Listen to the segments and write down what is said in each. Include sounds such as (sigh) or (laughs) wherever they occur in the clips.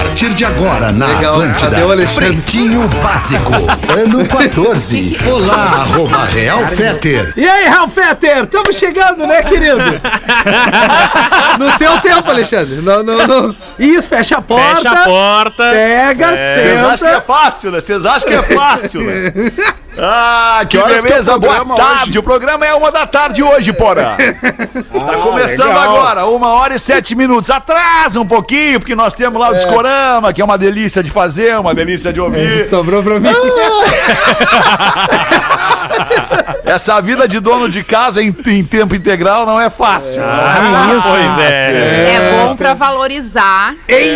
A partir de agora, na Legal. Atlântida, Cadê o Alexandre? Pretinho Básico, ano (laughs) 14. Olá, arroba Real Feter. E aí, Ralf Fetter? Estamos chegando, né, querido? (laughs) no teu tempo, Alexandre. Não, não, não. Isso, fecha a porta. Fecha a porta. Pega, Vocês acham que é senta. fácil, né? Vocês acham que é fácil, né? (laughs) Ah, que, horas que é beleza. Boa programa tarde. O programa é uma da tarde hoje, porra. (laughs) tá começando legal. agora, uma hora e sete minutos. Atrasa um pouquinho, porque nós temos lá o Discorama, que é uma delícia de fazer, uma delícia de ouvir. Sobrou pra mim. (laughs) Essa vida de dono de casa em, em tempo integral não é fácil. Ah, pois é. É bom pra valorizar Ei,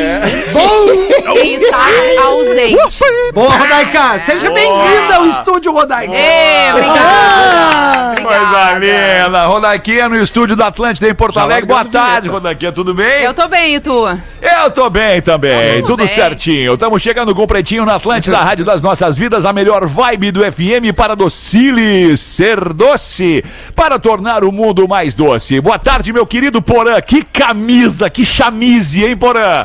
quem está ausente. boa, Rodaica. Seja bem-vinda ao estúdio, Rodaica. Ê, obrigada. Coisa linda. Rodaquinha no estúdio da Atlântida em Porto Alegre. Boa tarde, Rodaquinha. Tudo bem? Eu tô bem, e tu? Eu tô bem também, Tudo tudo bem. certinho. Estamos chegando com o Pretinho na Atlântida, a rádio das nossas vidas, a melhor vibe do FM para docile, ser doce, para tornar o mundo mais doce. Boa tarde, meu querido Porã. Que camisa, que chamise, hein, Porã?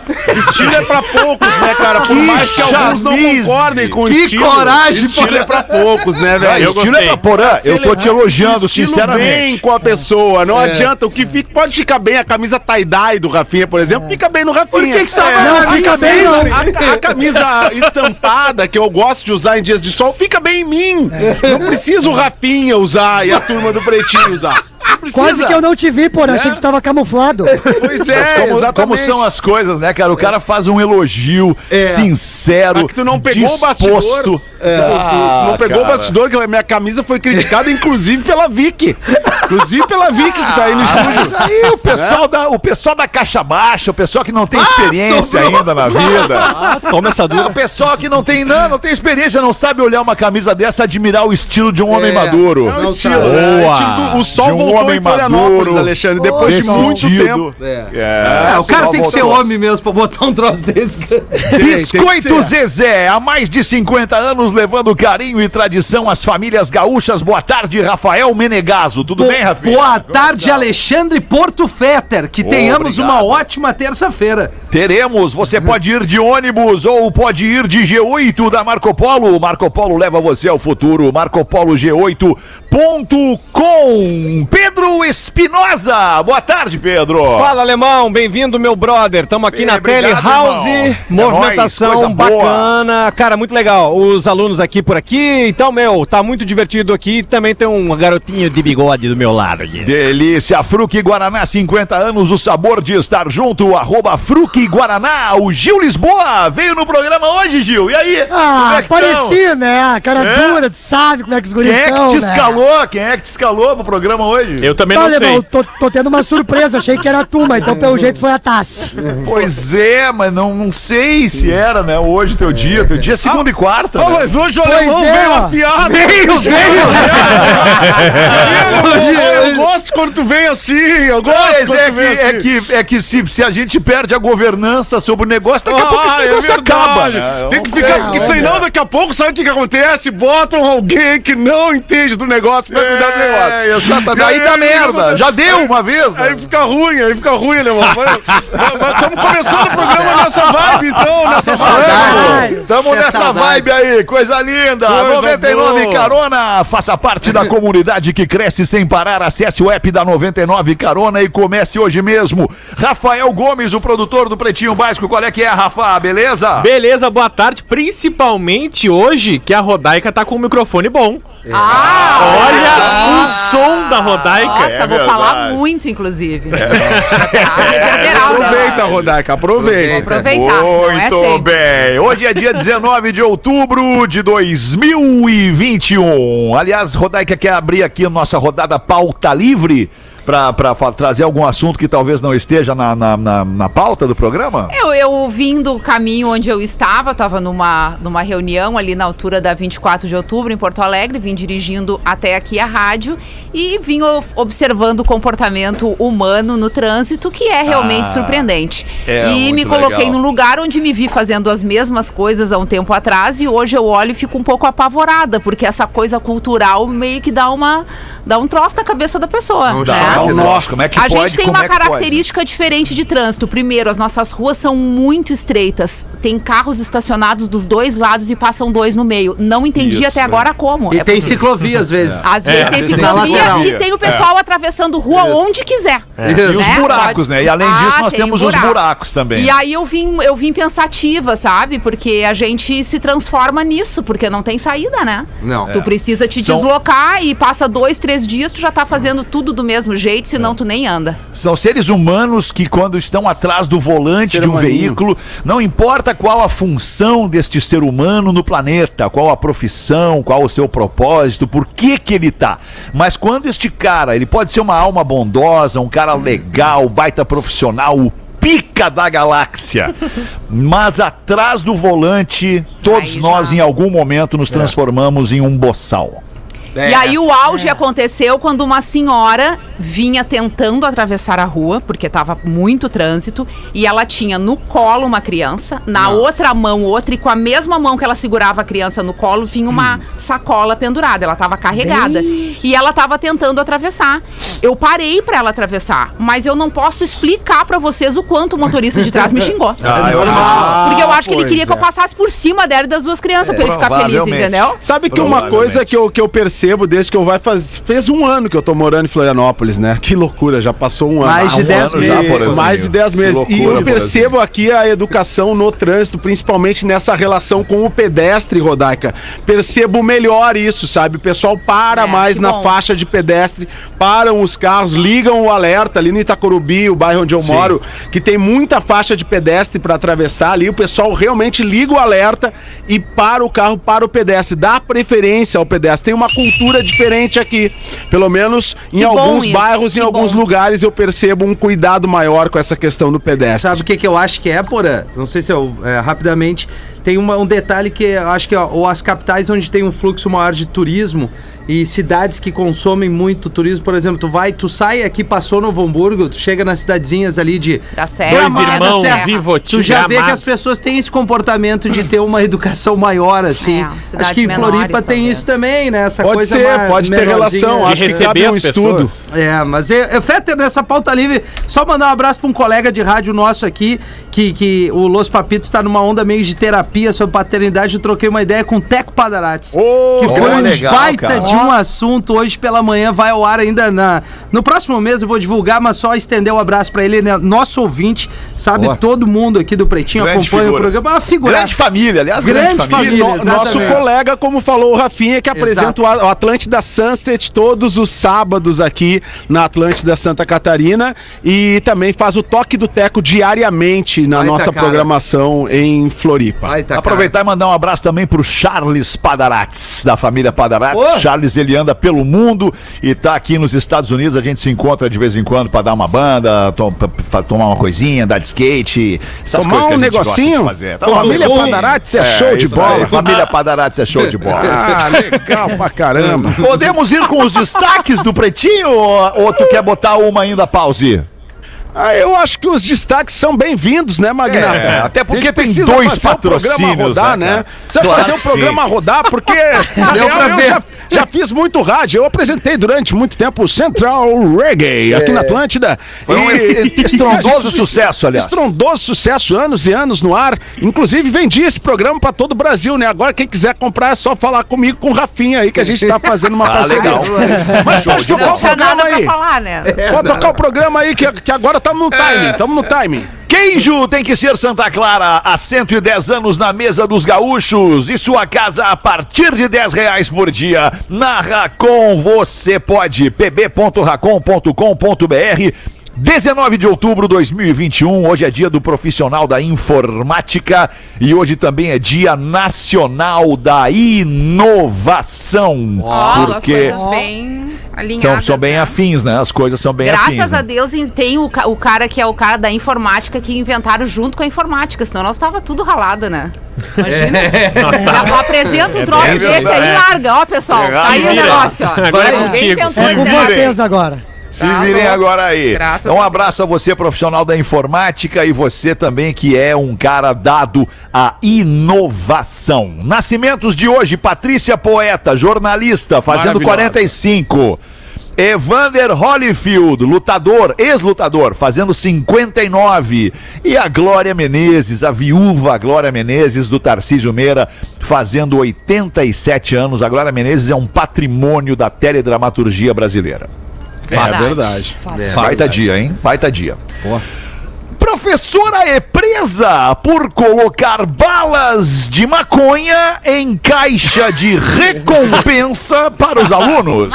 Estilo é pra poucos, né, cara? Por Que mais que alguns não concordem com o Que estilo. coragem, Estilo Porã. é pra poucos, né, velho? estilo é pra Porã. Eu tô te elogiando, Estilo bem sinceramente. com a pessoa. Não adianta. O que fica, pode ficar bem. A camisa tie-dye do Rafinha, por exemplo, fica bem no Rafinha. Por que que É, vai não, fica bem, bem. não? A, a camisa estampada que eu gosto de usar em dias de sol fica bem em mim. Não precisa o Rafinha usar e a turma do Pretinho usar. Não precisa. Quase que eu não te vi, porra. Achei que tu tava camuflado. Pois Mas é, como, como são as coisas, né, cara? O cara faz um elogio sincero, Mas que tu não pegou o disposto. bastidor. É. Tu- tu Ah, não pegou cara. o bastidor, que a minha camisa foi criticada, inclusive pela Vicky. Inclusive pela Vicky, que tá aí no Ah, estúdio. mas aí o pessoal, da, o pessoal da caixa baixa, o pessoal que não tem experiência sobrou. ainda na vida. toma essa dura. O pessoal que não tem, não, não tem experiência, não sabe olhar uma camisa dessa, admirar o estilo de um homem É. maduro. É o estilo, né? Boa. Estilo do- o sol um voltou homem em Florianópolis, maduro. Alexandre, depois de muito Decidido. tempo. É, o cara tem que ser homem mesmo pra botar um troço desse. Biscoito Zezé, há mais de 50 anos levando carinho e tradição às famílias gaúchas. Boa tarde, Rafael Menegaso. Tudo bem, Rafael? Boa tarde, Alexandre Porto Fetter. Que tenhamos Obrigado. uma ótima terça-feira. Teremos. Você pode ir de ônibus ou pode ir de G8 da Marco Polo. Marco Polo leva você ao futuro. MarcoPoloG8.com. Pedro Espinosa. Boa tarde, Pedro. Fala, alemão. Bem-vindo, meu brother. Tamo aqui Ei, na obrigado, Telehouse. irmão. É Movimentação nóis, coisa boa. bacana. Cara, muito legal. Os alunos aqui por aqui. Então, meu, tá muito divertido aqui. Também tem um garotinho de bigode do meu lado aqui. Delícia, Fruque Guaraná, 50 anos, o sabor de estar junto, arroba Fruque Guaraná, o Gil Lisboa veio no programa hoje, Gil, e aí? Como Ah, é que tão? parecia, né? Cara É? dura, tu sabe como é que os guris Quem é que te né? escalou? Quem é que te escalou pro programa hoje? Eu também não sei. tô, tô tendo uma surpresa, achei que era tu, mas então pelo jeito foi a taça. Pois é, mas não, não sei se era, né, hoje teu dia, teu dia é segunda e quarta, Ah, né? mas hoje o Pois alemão é, veio afiado. Veio, veio! Eu gosto quando tu vem assim, eu gosto Mas quando é tu que, vem assim. é que, é que se, se a gente perde a governança sobre o negócio, daqui a pouco esse Ah, é negócio verdade. acaba, né? Tem não que sei. ficar, porque senão daqui a pouco, sabe o que, que acontece? Botam alguém que não entende do negócio pra cuidar do negócio. É, exatamente. E Aí dá aí, merda. Já deu uma vez, né? Aí fica ruim, aí fica ruim, né, mano? Estamos começando o programa nessa vibe, então, nessa vibe. É nessa vibe aí, coisa linda. Coisa 99 boa. Carona, faça parte da comunidade que cresce sem parar. Acesse o app da 99 Carona e comece hoje mesmo. Rafael Gomes, o produtor do Pretinho Básico, qual é que é, Rafa? Beleza? Beleza, boa tarde. Principalmente hoje que a Rodaica tá com um microfone bom. Ah, Olha o som da Rodaica. Nossa, é vou verdade. falar muito, inclusive. (laughs) Ah, reverberar o Aproveita. Rodaica, aproveita. É Muito bem. Hoje é dia 19 de outubro de 2021. Aliás, Rodaica quer abrir aqui a nossa rodada pauta livre fa- trazer algum assunto que talvez não esteja na, na, na- na pauta do programa? Eu, eu vim do caminho onde eu estava, estava numa, numa reunião ali na altura da 24 de outubro, em Porto Alegre, vim dirigindo até aqui a rádio e vim observando o comportamento humano no trânsito, que é realmente Ah, surpreendente. é e me coloquei legal. num lugar onde me vi fazendo as mesmas coisas há um tempo atrás e hoje eu olho e fico um pouco apavorada, porque essa coisa cultural meio que dá uma dá um troço na cabeça da pessoa. Não, né? Nossa, nosso, como é que a pode? gente tem como uma é característica diferente de trânsito. Primeiro, as nossas ruas são muito estreitas. Tem carros estacionados dos dois lados e passam dois no meio. Não entendi Isso, até é. agora como. E É tem possível. ciclovia às vezes. Às vezes às tem vezes tem ciclovia e tem o pessoal atravessando rua onde quiser. E os né? buracos, Pode- né? E além Ah, disso, nós tem temos os buraco. buracos também. E aí eu vim, eu vim pensativa, sabe? Porque a gente se transforma nisso, porque não tem saída, né? Não. Tu precisa te São- deslocar e passa dois, três dias, tu já tá fazendo tudo do mesmo jeito, senão tu nem anda. São seres humanos que, quando estão atrás do volante Ser de um veículo, não importa qual a função deste ser humano no planeta, qual a profissão, qual o seu propósito, por que que ele tá. Mas quando este cara, ele pode ser uma alma bondosa, um cara legal, baita profissional, o pica da galáxia. (laughs) Mas atrás do volante, todos Aí já- nós em algum momento nos transformamos em um boçal. É. E aí o auge aconteceu quando uma senhora vinha tentando atravessar a rua, porque estava muito trânsito, e ela tinha no colo uma criança, na outra mão outra, e com a mesma mão que ela segurava a criança no colo, vinha uma Hum. sacola pendurada, ela estava carregada. E ela estava tentando atravessar. Eu parei para ela atravessar, mas eu não posso explicar para vocês o quanto o motorista de trás me (laughs) xingou. Ah, eu- Porque eu acho que ele queria que eu é. passasse por cima dela e das duas crianças, para ele ficar feliz, entendeu? Sabe que uma coisa que eu, que eu percebo desde que eu vai faz, fez um ano que eu tô morando em Florianópolis, né? Que loucura, já passou um ano. Mais de Ah, um 10 ano meses. Mais de 10 meses. E eu percebo aqui a educação no trânsito, principalmente nessa relação com o pedestre, Rodaica. Percebo melhor isso, sabe? O pessoal para É, mais na bom. faixa de pedestre, param os carros, ligam o alerta ali no Itacorubi, o bairro onde eu moro, que tem muita faixa de pedestre para atravessar ali. O pessoal realmente liga o alerta e para o carro para o pedestre, dá preferência ao pedestre. Tem uma cultura diferente aqui. Pelo menos em Que alguns bairros, em que alguns bom. lugares, eu percebo um cuidado maior com essa questão do pedestre. Sabe o que, que eu acho que é, Porã? Não sei se eu. é, rapidamente. Tem uma- um detalhe que eu acho que ó, ou as capitais onde tem um fluxo maior de turismo e cidades que consomem muito turismo, por exemplo, tu vai, tu sai aqui, passou Novo Hamburgo, tu chega nas cidadezinhas ali de. Da Serra. Dois da irmãos Serra. e Voti. Tu já vê que as pessoas têm esse comportamento de ter uma (laughs) educação maior, assim. É, acho que em Floripa menores, tem talvez. isso também, né? Essa Pode coisa ser, pode ter relação. De Acho que receber cabe um as estudo. É, mas eu, eu Fetter, nessa pauta livre, só mandar um abraço pra um colega de rádio nosso aqui, que, que o Los Papitos tá numa onda meio de terapia sobre paternidade. Eu troquei uma ideia com o Teco Padarates. Ô, que foi um legal, baita cara. de um assunto. Hoje pela manhã vai ao ar ainda na. No próximo mês eu vou divulgar, mas só estender um abraço pra ele, ele é nosso ouvinte, sabe? Boa. Todo mundo aqui do Pretinho Grande acompanha figura. o programa. É Uma figura. Grande família, aliás, grande, Grande família. família. No- nosso colega, como falou o Rafinha, que apresenta Exato. o o Atlântida Sunset todos os sábados aqui na Atlântida Santa Catarina e também faz o toque do teco diariamente na nossa cara. programação em Floripa. Tá, cara. Aproveitar e mandar um abraço também pro Charles Padarates, da família Padarates. Charles, ele anda pelo mundo e tá aqui nos Estados Unidos. A gente se encontra de vez em quando pra dar uma banda, to- tomar uma coisinha, andar de skate. Essas Tomar coisas que a um gente de negocinho? fazer. Família um negocinho. Padarates é show de isso bola. aí, (laughs) Família Padarates é show de bola. Ah, legal pra caramba. Podemos ir com os destaques do Pretinho ou, ou tu quer botar uma ainda pause? Ah, eu acho que os destaques são bem-vindos, né, Magnata? É, até porque tem dois patrocínios, programa rodar, né, né? Precisa Claro fazer o que programa sim. rodar, porque na (laughs) Deu real, eu ver. já, já fiz muito rádio. Eu apresentei durante muito tempo o Central Reggae aqui na Atlântida. Foi um E- (laughs) estrondoso sucesso, aliás. Estrondoso sucesso, anos e anos no ar. Inclusive, vendi esse programa pra todo o Brasil, né? Agora, quem quiser comprar, é só falar comigo com o Rafinha aí, que a gente tá fazendo uma (laughs) Ah, parceria. legal. Mas pode tocar Não o programa nada aí. pra falar, né? Pode tocar o programa aí, que, que agora estamos no timing. Estamos no timing. Queijo tem que ser Santa Clara, há 110 anos na mesa dos gaúchos e sua casa a partir de 10 reais por dia. Na Racon você pode, pb.racon.com.br 19 de outubro de 2021, hoje é dia do profissional da informática e hoje também é dia nacional da inovação. As porque coisas bem alinhadas. São, são bem né? afins, né? As coisas são bem Graças afins. a né? Deus em- tem o, o cara que é o cara da informática que inventaram junto com a informática, senão nós tava tudo ralado, né? Imagina. (laughs) É. Apresenta um troço bem desse aí verdade. e larga, ó, pessoal. Tá aí o negócio, ó. Agora é contigo. É com vocês agora. Se Tá virem louco. agora aí. Graças então, um a abraço a você, profissional da informática, e você também que é um cara dado à inovação. Nascimentos de hoje: Patrícia Poeta, jornalista, fazendo Maravilhosa. 45. Evander Holyfield, lutador, ex-lutador, fazendo 59. E a Glória Menezes, a viúva Glória Menezes do Tarcísio Meira, fazendo 87 anos. A Glória Menezes é um patrimônio da teledramaturgia brasileira. É verdade. Baita dia, hein? Baita dia. Professora é presa por colocar balas de maconha em caixa de recompensa para os alunos.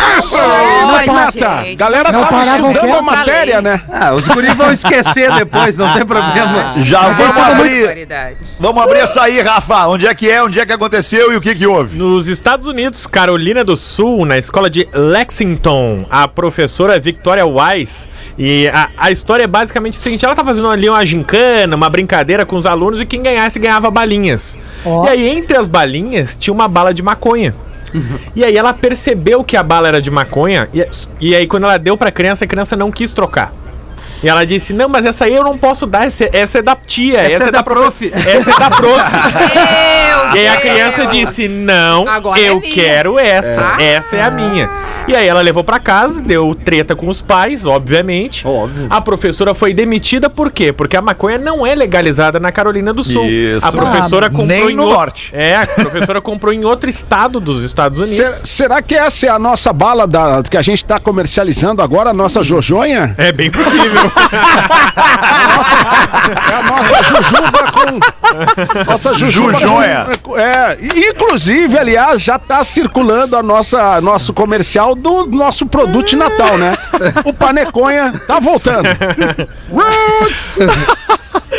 Renata, gente. galera Não tava paravam estudando a matéria, né? Ah, os guris vão esquecer (laughs) depois, não tem problema. Já vamos abrir, Barbaridade. vamos abrir essa aí, Rafa. Onde é que é? Onde é que aconteceu e o que que houve? Nos Estados Unidos, Carolina do Sul, na escola de Lexington, a professora Victoria Wise, e a, a história é basicamente o seguinte: ela tá fazendo ali uma gincana, uma brincadeira com os alunos, e quem ganhasse ganhava balinhas. Ó. E aí, entre as balinhas, tinha uma bala de maconha. E aí ela percebeu que a bala era de maconha, e, e aí quando ela deu pra criança, a criança não quis trocar. E ela disse: Não, mas essa aí eu não posso dar, essa, essa é da tia, Essa é da profe- prof. Essa é da prof. Meu E aí a criança disse: Não, Agora é eu minha." quero essa. É. Essa é a minha. E aí ela levou pra casa, deu treta com os pais, obviamente. Óbvio. A professora foi demitida por quê? Porque a maconha não é legalizada na Carolina do Sul. Isso. A professora Ah, comprou nem em no outro- norte. É, a professora comprou em outro estado dos Estados Ser- Unidos. será que essa é a nossa bala da, que a gente tá comercializando agora, a nossa Jojonha? É bem possível. É (laughs) a nossa Jujuba com. Nossa Jujuba com- É, inclusive, aliás, já tá circulando a nossa nosso comercial do nosso produto de Natal, né? O Paneconha tá voltando. Roots!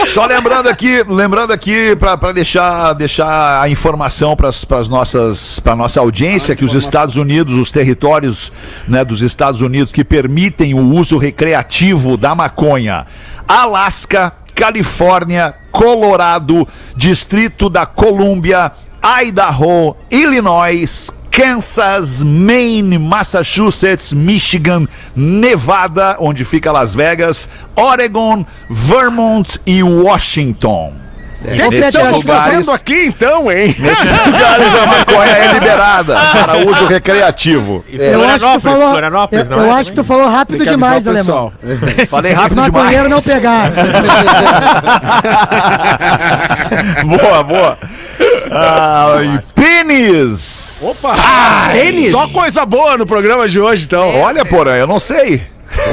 Só lembrando aqui, lembrando aqui para deixar, deixar a informação para as nossas para nossa audiência que os Estados Unidos, os territórios né, dos Estados Unidos que permitem o uso recreativo da maconha, Alasca, Califórnia, Colorado, Distrito da Colômbia, Idaho, Illinois, Kansas, Maine, Massachusetts, Michigan, Nevada, onde fica Las Vegas, Oregon, Vermont e Washington. O que, estamos lugares- fazendo aqui então, hein? Nesses lugares a maconha é liberada (laughs) para uso recreativo. Eu acho que tu falou, eu, não eu é acho que tu falou rápido Tem demais, alemão. Falei Os rápido maconheiros não demais. pegaram. (laughs) boa, boa. Ai, pênis. Opa! tênis? Só coisa boa no programa de hoje, então. Olha, porra, eu não sei.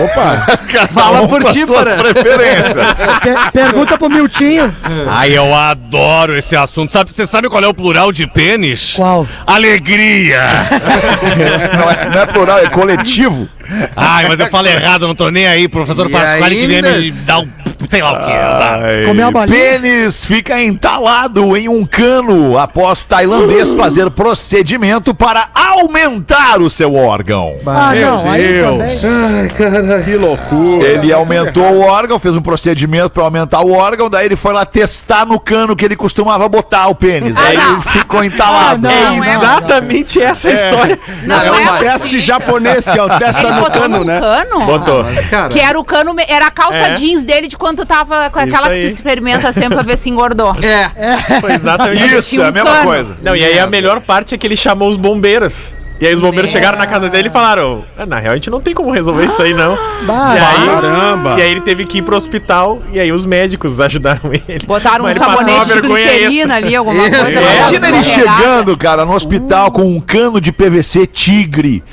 Opa! (laughs) Fala por ti, preferências. (laughs) Per- pergunta pro Miltinho. Ai, eu adoro esse assunto. Sabe, você sabe qual é o plural de pênis? Qual? Alegria! (laughs) Não é, não é plural, é coletivo. Ai, mas eu falo errado, não tô nem aí. Professor E Pasquale queria me dar um. Sei lá o que? Ai, Comeu a balinha? Pênis fica entalado em um cano após tailandês fazer procedimento para aumentar o seu órgão. Ah, não, aí Deus. também. Que loucura. Ele aumentou o órgão, fez um procedimento para aumentar o órgão, daí ele foi lá testar no cano que ele costumava botar o pênis. Ah, Aí não. ele ficou entalado. Ah, É não, é exatamente essa a história. Não, Não, é mas- Teste japonês, que é o teste no cano, né? cano? Botou. Mas, cara, Que era o cano, era a calça É. jeans dele de quando tava com aquela que tu experimenta sempre pra ver se engordou. É, Foi exatamente Isso, Tinha é um a mesma cano. coisa. Não, e aí a melhor parte é que ele chamou os bombeiros. E aí os bombeiros Meu. chegaram na casa dele e falaram: "Ah, Na real, a gente não tem como resolver isso aí, não. Bah, e, aí, Caramba. e aí ele teve que ir pro hospital e aí os médicos ajudaram (laughs) ele. Botaram um Mas passou sabonete uma de glicerina ali, alguma Isso. coisa. É. Imagina ele chegando, cara, no hospital com um cano de PVC tigre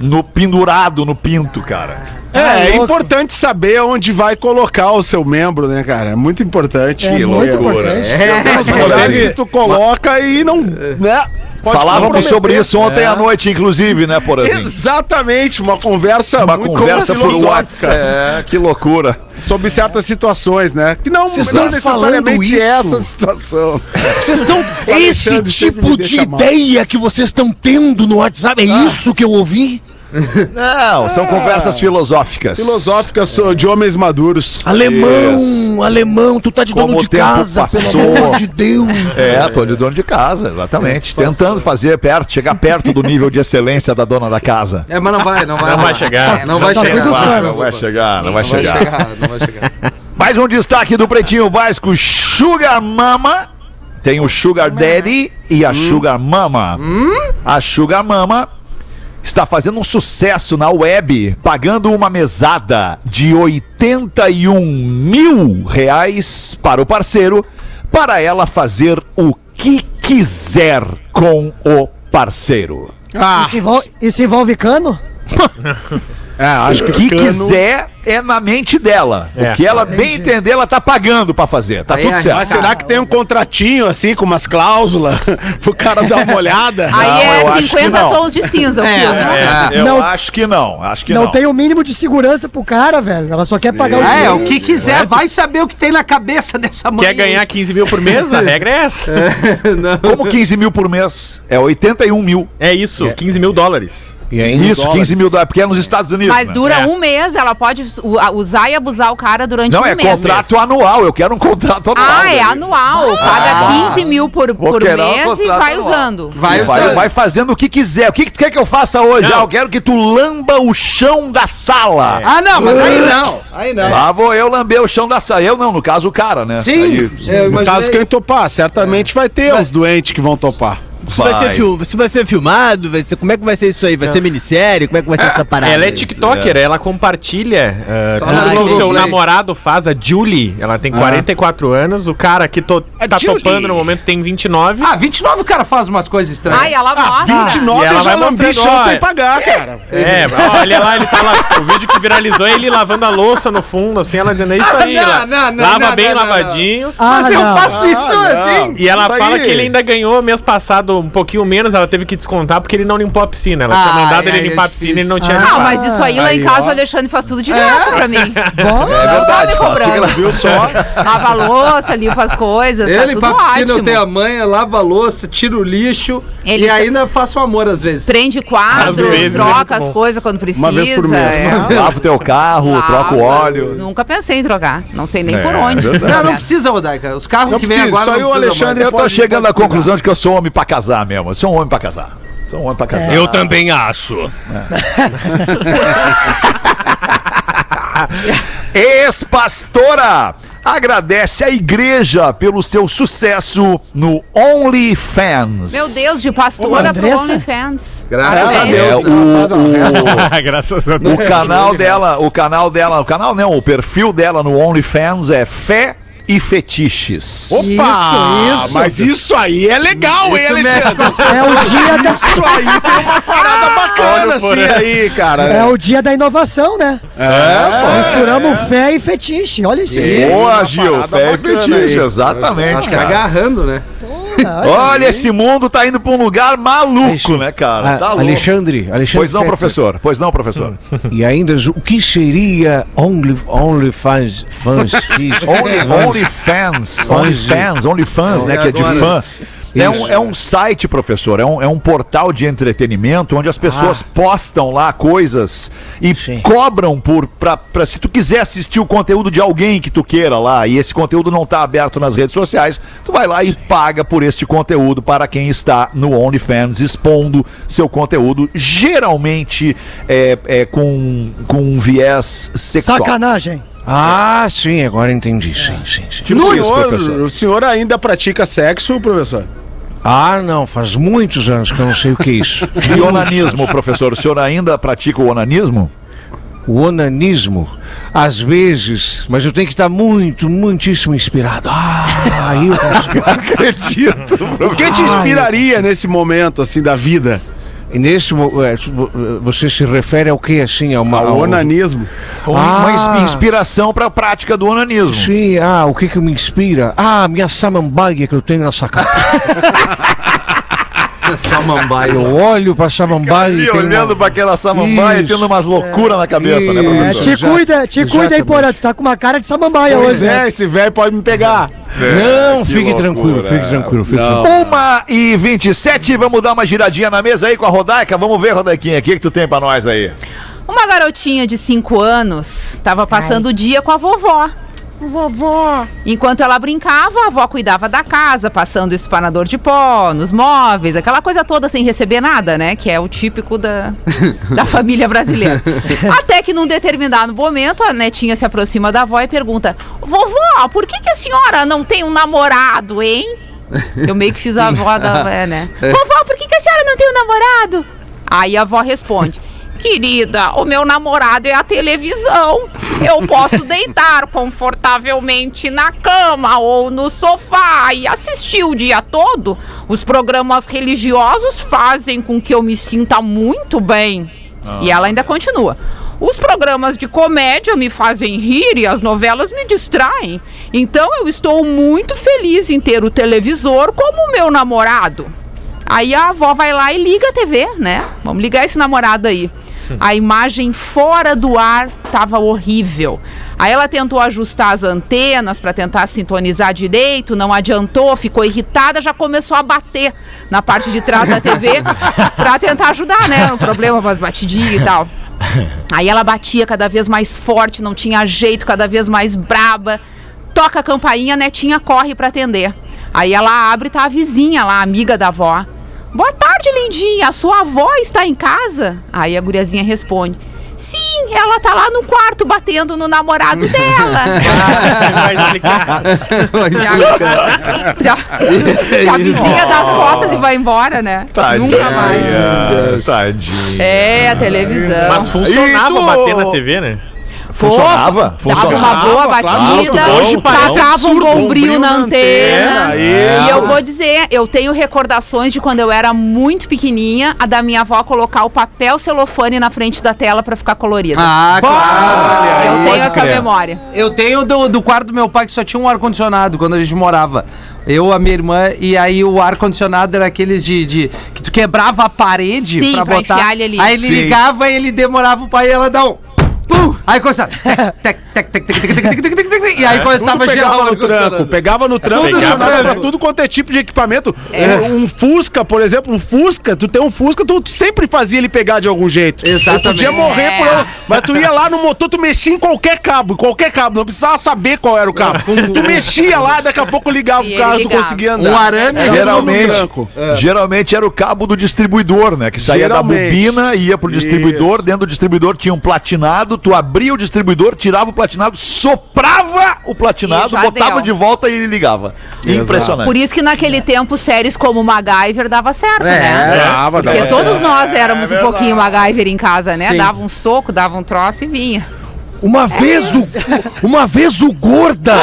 no pendurado no pinto, cara. É, é louco. importante saber onde vai colocar o seu membro, né, cara? É muito importante. É muito importante. É, Os (laughs) lugares que tu coloca e não, né? pode Falávamos sobre isso ontem à noite, inclusive, né, Porazinho? Exatamente, uma conversa Uma muito conversa por WhatsApp. É, que loucura. sobre certas situações, né? Que não, Vocês não estão necessariamente falando isso? essa situação. Vocês estão. (laughs) Esse tipo de ideia que vocês estão tendo no WhatsApp, é isso que eu ouvi? Não, são conversas filosóficas. Filosóficas so- de homens maduros. Alemão, alemão, tu tá de Como dono de casa, passou. pelo amor de Deus. É, tô de dono de casa, exatamente. Tentando fazer perto, chegar perto do nível de excelência da dona da casa. É, mas não vai, não vai. Não vai chegar. Não vai chegar. Não. Não vai chegar, não vai chegar. chegar, não vai chegar. Mais um destaque do Pretinho Básico, Sugar Mama. Tem o Sugar Daddy e a Sugar Mama. A Sugar Mama está fazendo um sucesso na web, pagando uma mesada de 81 mil reais para o parceiro, para ela fazer o que quiser com o parceiro. Ah, E se envolve, e se envolve cano? (laughs) é, acho O que que cano- quiser é na mente dela. É. O que ela bem entender, ela tá pagando pra fazer. Tá Aí tudo é certo. Mas será que tem um contratinho assim, com umas cláusulas, (laughs) pro cara dar uma olhada? Aí eu é acho que 50 não. tons de cinza o É, filme. Eu Não- acho que não, acho que Não, não. tem o mínimo de segurança pro cara, velho. Ela só quer pagar o É, dinheiro. o que quiser, vai saber o que tem na cabeça dessa mãe. Quer ganhar 15 mil por mês? A regra é essa. (laughs) Como 15 mil por mês? É 81 mil. É isso, 15 mil dólares. Isso, 15 mil dólares, porque é nos Estados Unidos. Mas né? dura É. um mês, ela pode usar e abusar o cara durante Não, um é mês. contrato anual. Eu quero um contrato anual. Ah, é Daí. anual. Paga 15 mil por, por querer um mês e vai anual. usando. Vai, Vai, usando. vai fazendo o que quiser. O que, que tu quer que eu faça hoje? Não. Ah, eu quero que tu lamba o chão da sala. Ah, não, mas aí não. Aí não. Lá vou eu lamber o chão da sala. Eu não, no caso o cara, né? Sim, Aí, eu No imaginei. caso, quem topar, certamente vai ter os doentes que vão topar. Isso vai, ser fil- isso vai ser filmado? Vai ser, como é que vai ser isso aí? Vai ser minissérie? Como é que vai ser essa parada? Ela é tiktoker, ela compartilha uh, que o seu namorado faz, a Julie. Ela tem 44 anos, o cara que to- tá Julie. topando no momento tem 29. Ah, 29 o cara faz umas coisas estranhas. Ai, ela mostra. 29 E ela eu já vai lambi mostrando, chão ó, sem é. pagar, cara. É, olha lá, ele tá lá. O vídeo que viralizou é ele lavando a louça no fundo, assim, ela dizendo, é isso aí. não, la- não, não, lava não, bem não, não, lavadinho. Ah, Mas eu não. faço isso assim. E ela fala que ele ainda ganhou mês passado um pouquinho menos, ela teve que descontar porque ele não limpou a piscina. Ela tinha Ai, mandado ele ai, limpar é a piscina e ele não tinha Ah, Não, limpado. mas isso aí lá em Aí, casa ó. o Alexandre faz tudo de graça pra mim. Bom, (laughs) É verdade, me cobrando. Viu só? (laughs) Lava a louça, limpa as coisas, tá Ele tudo pra piscina, ótimo. eu tenho a manha, lava a louça, tira o lixo Ele e tá- ainda faço amor às vezes. Prende quadro, Às vezes é troca as bom. coisas quando precisa. Uma vez por mês. é. (laughs) Lava o teu carro, Lava. troca o óleo. Nunca pensei em trocar. Não sei nem É, por onde. verdade. Não, não precisa, Rodaica. Os carros Não que vem precisa, agora só não aí o Alexandre. Eu tô chegando à conclusão de que eu sou homem pra casar mesmo. Eu sou um homem pra casar. Sou um homem pra casar. eu também acho. (laughs) Ex-pastora agradece a igreja pelo seu sucesso no OnlyFans. Meu Deus, de pastora pro? OnlyFans. Graças a Deus. É, o, o, (laughs) Graças a Deus. o canal dela, o canal dela, o canal não, o perfil dela no OnlyFans é Fé e Fetiches. Opa! Isso, isso. Mas isso aí é legal, hein, Alexandre? é o dia da, Isso aí tem uma parada bacana assim aí, cara. é o dia da inovação, né? É, Misturamos fé e fetiche. Olha isso aí. Boa, Gil, Fé e Fetiche, aí. exatamente. Tá se agarrando, né? Olha, esse mundo tá indo pra um lugar maluco, né, cara? Tá louco. Alexandre, Alexandre. Pois não, Fetter. professor. Pois não, professor. (laughs) E ainda, o que seria Only, OnlyFans? Fans, X? (laughs) Only, OnlyFans, OnlyFans, OnlyFans, né, que é de fã. É um, é um site, professor, é um, é um portal de entretenimento onde as pessoas postam lá coisas e Sim. cobram por pra, pra- se tu quiser assistir o conteúdo de alguém que tu queira lá e esse conteúdo não tá aberto nas redes sociais, tu vai lá e paga por este conteúdo para quem está no OnlyFans expondo seu conteúdo, geralmente é, é com, com um viés sexual. Sacanagem. Ah, sim, agora entendi. Sim, sim, sim. Tipo o, isso, senhor, professor. o senhor ainda pratica sexo, professor? Ah, não, faz muitos anos que eu não sei o que é isso. (laughs) E onanismo, professor? O senhor ainda pratica o onanismo? O onanismo, às vezes, mas eu tenho que estar muito, muitíssimo inspirado. Ah, aí eu (laughs) consigo. Acredito. O que te inspiraria nesse momento, assim, da vida? E nesse, mo- eh, vo- você se refere ao que, assim? A uma, Ao ao- onanismo. Uma Ah. inspiração para a prática do onanismo. Sim, ah, o que que me inspira? Ah, minha samambaia que eu tenho na sacada. (laughs) (laughs) Samambaia. Eu olho pra samambaia e olhando uma- para aquela samambaia e tendo umas loucuras na cabeça, né, Isso. É, professor? te Exa- cuida, te cuida aí. Porã. Tu tá com uma cara de samambaia Pois hoje, né? é, esse velho pode me pegar. Não, que fique loucura. tranquilo, fique tranquilo, fique tranquilo. Uma e 27, vamos dar uma giradinha na mesa aí com a Rodaica. Vamos ver, Rodaiquinha, o que, que tu tem pra nós aí? Uma garotinha de 5 anos estava passando o dia com a vovó. Vovó. Enquanto ela brincava, a avó cuidava da casa, passando espanador de pó nos móveis, aquela coisa toda sem receber nada, né? Que é o típico da, (laughs) da família brasileira. Até que num determinado momento a netinha se aproxima da avó e pergunta: Vovó, por que, que a senhora não tem um namorado, hein? Eu meio que fiz a avó da. (laughs) É, né? Vovó, por que, que a senhora não tem um namorado? Aí a avó responde: Querida, o meu namorado é a televisão. Eu posso (laughs) deitar confortavelmente na cama ou no sofá e assistir o dia todo. Os programas religiosos fazem com que eu me sinta muito bem. E ela ainda continua. Os programas de comédia me fazem rir e as novelas me distraem. Então eu estou muito feliz em ter o televisor como meu namorado. Aí a avó vai lá e liga a TV, né? Vamos ligar esse namorado aí. A imagem fora do ar tava horrível. Aí ela tentou ajustar as antenas para tentar sintonizar direito, não adiantou, ficou irritada, já começou a bater na parte de trás da TV (laughs) para tentar ajudar, né? No problema, umas batidinhas e tal. Aí ela batia cada vez mais forte, não tinha jeito, cada vez mais braba. Toca a campainha, a netinha corre para atender. Aí ela abre, tá a vizinha lá, a amiga da avó. Boa tarde, lindinha. A sua avó está em casa? Aí a guriazinha responde: Sim, ela tá lá no quarto batendo no namorado (laughs) dela. Vai explicar. se, a, se, a, se a vizinha dá as costas e vai embora, né? Nunca mais. Tadinha. É, a televisão. Mas funcionava tu- bater na TV, né? Funcionava? Dava uma boa claro, batida, hoje parece tacava um absurdo, bombril na antena. é. E eu vou dizer, eu tenho recordações de quando eu era muito pequenininha, a da minha avó colocar o papel celofane na frente da tela pra ficar colorida. Ah, claro. eu tenho essa memória. Eu tenho do, do quarto do meu pai que só tinha um ar-condicionado quando a gente morava. Eu, a minha irmã, e aí o ar-condicionado era aqueles de, de- que tu quebrava a parede Sim, pra pra botar. ali. Aí ele Sim. ligava e ele demorava o pai e ela dá um pum! Aí começava. E aí começava a gerar o tranco. Pegava no tranco, pegava tudo quanto é tipo de equipamento. Um Fusca, por exemplo, um Fusca, tu tem um Fusca, tu sempre fazia ele pegar de algum jeito. Exatamente. Tu podia morrer por mas tu ia lá no motor, tu mexia em qualquer cabo, qualquer cabo, não precisava saber qual era o cabo. Tu mexia lá, daqui a pouco ligava o carro, tu conseguia andar. Um arame geralmente, geralmente era o cabo do distribuidor, né, que saía da bobina, ia pro distribuidor, dentro do distribuidor tinha um platinado, tu abria o distribuidor, tirava o platinado, soprava o platinado, botava deu. de volta e ele ligava. Impressionante. Por isso que naquele tempo séries como MacGyver dava certo, É, né? Dava, Porque dava todos certo. nós éramos É um pouquinho MacGyver em casa, né? Sim. Dava um soco, dava um troço e vinha. Uma vez o. Uma vez o gorda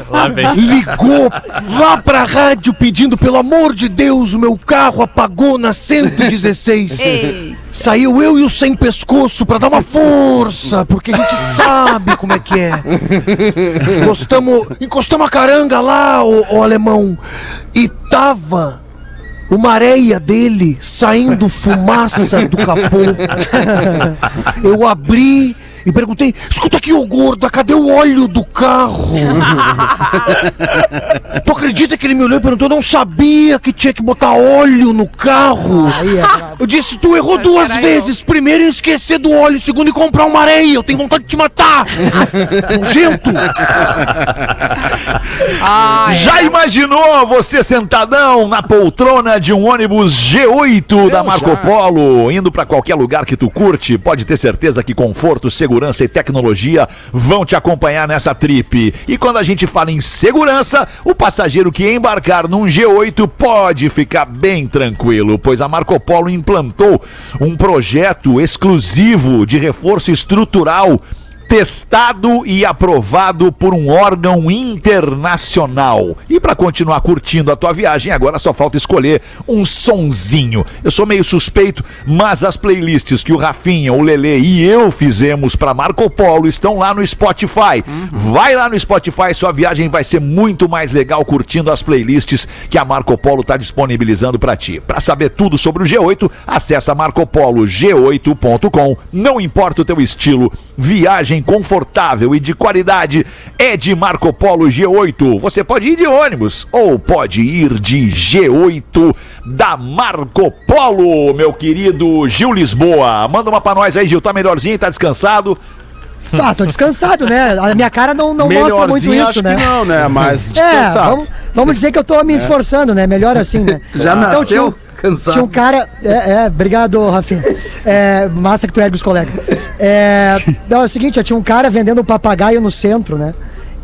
(laughs) ligou lá pra rádio pedindo, pelo amor de Deus, o meu carro apagou na 116. Ei. Saiu eu e o sem pescoço pra dar uma força, porque a gente (laughs) sabe como é que é. Encostamos, encostamos a caranga lá, o, alemão, e tava uma areia dele saindo fumaça do capô. (laughs) Eu abri e perguntei: escuta aqui, ô gordo, cadê o óleo do carro? (laughs) tu acredita que ele me olhou e perguntou? Eu não sabia que tinha que botar óleo no carro. Eu disse: tu errou duas vezes. Primeiro em esquecer do óleo, segundo em comprar uma areia. Eu tenho vontade de te matar. (laughs) Nojento. Ai, Já imaginou você sentadão na poltrona de um ônibus G8 da Marco Polo, indo pra qualquer lugar que tu curte? Pode ter certeza que conforto, segurança e tecnologia vão te acompanhar nessa trip. E quando a gente fala em segurança, o passageiro que embarcar num G8 pode ficar bem tranquilo, pois a Marco Polo implantou um projeto exclusivo de reforço estrutural testado e aprovado por um órgão internacional. E para continuar curtindo a tua viagem, agora só falta escolher um sonzinho. Eu sou meio suspeito, mas as playlists que o Rafinha, o Lele e eu fizemos para Marco Polo estão lá no Spotify. Vai lá no Spotify, sua viagem vai ser muito mais legal curtindo as playlists que a Marco Polo está disponibilizando para ti. Para saber tudo sobre o G8, acessa marcopolog8.com. Não importa o teu estilo, viagem viagem confortável e de qualidade é de Marco Polo G8. Você pode ir de ônibus ou pode ir de G8 da Marco Polo, meu querido Gil Lisboa. Manda uma pra nós aí, Gil. Tá melhorzinho, tá descansado? Ah, tô descansado, né? A minha cara não, não mostra muito isso, acho né? que não, né? Mas (laughs) É, descansado. vamos, vamos dizer que eu tô me esforçando, né? Melhor assim, né? Já tinha, nasceu um- cansado. tinha um cara. É, é, obrigado, Rafinha. É, massa que tu ergue os colegas. É, (laughs) não, é o seguinte, tinha um cara vendendo um papagaio no centro, né?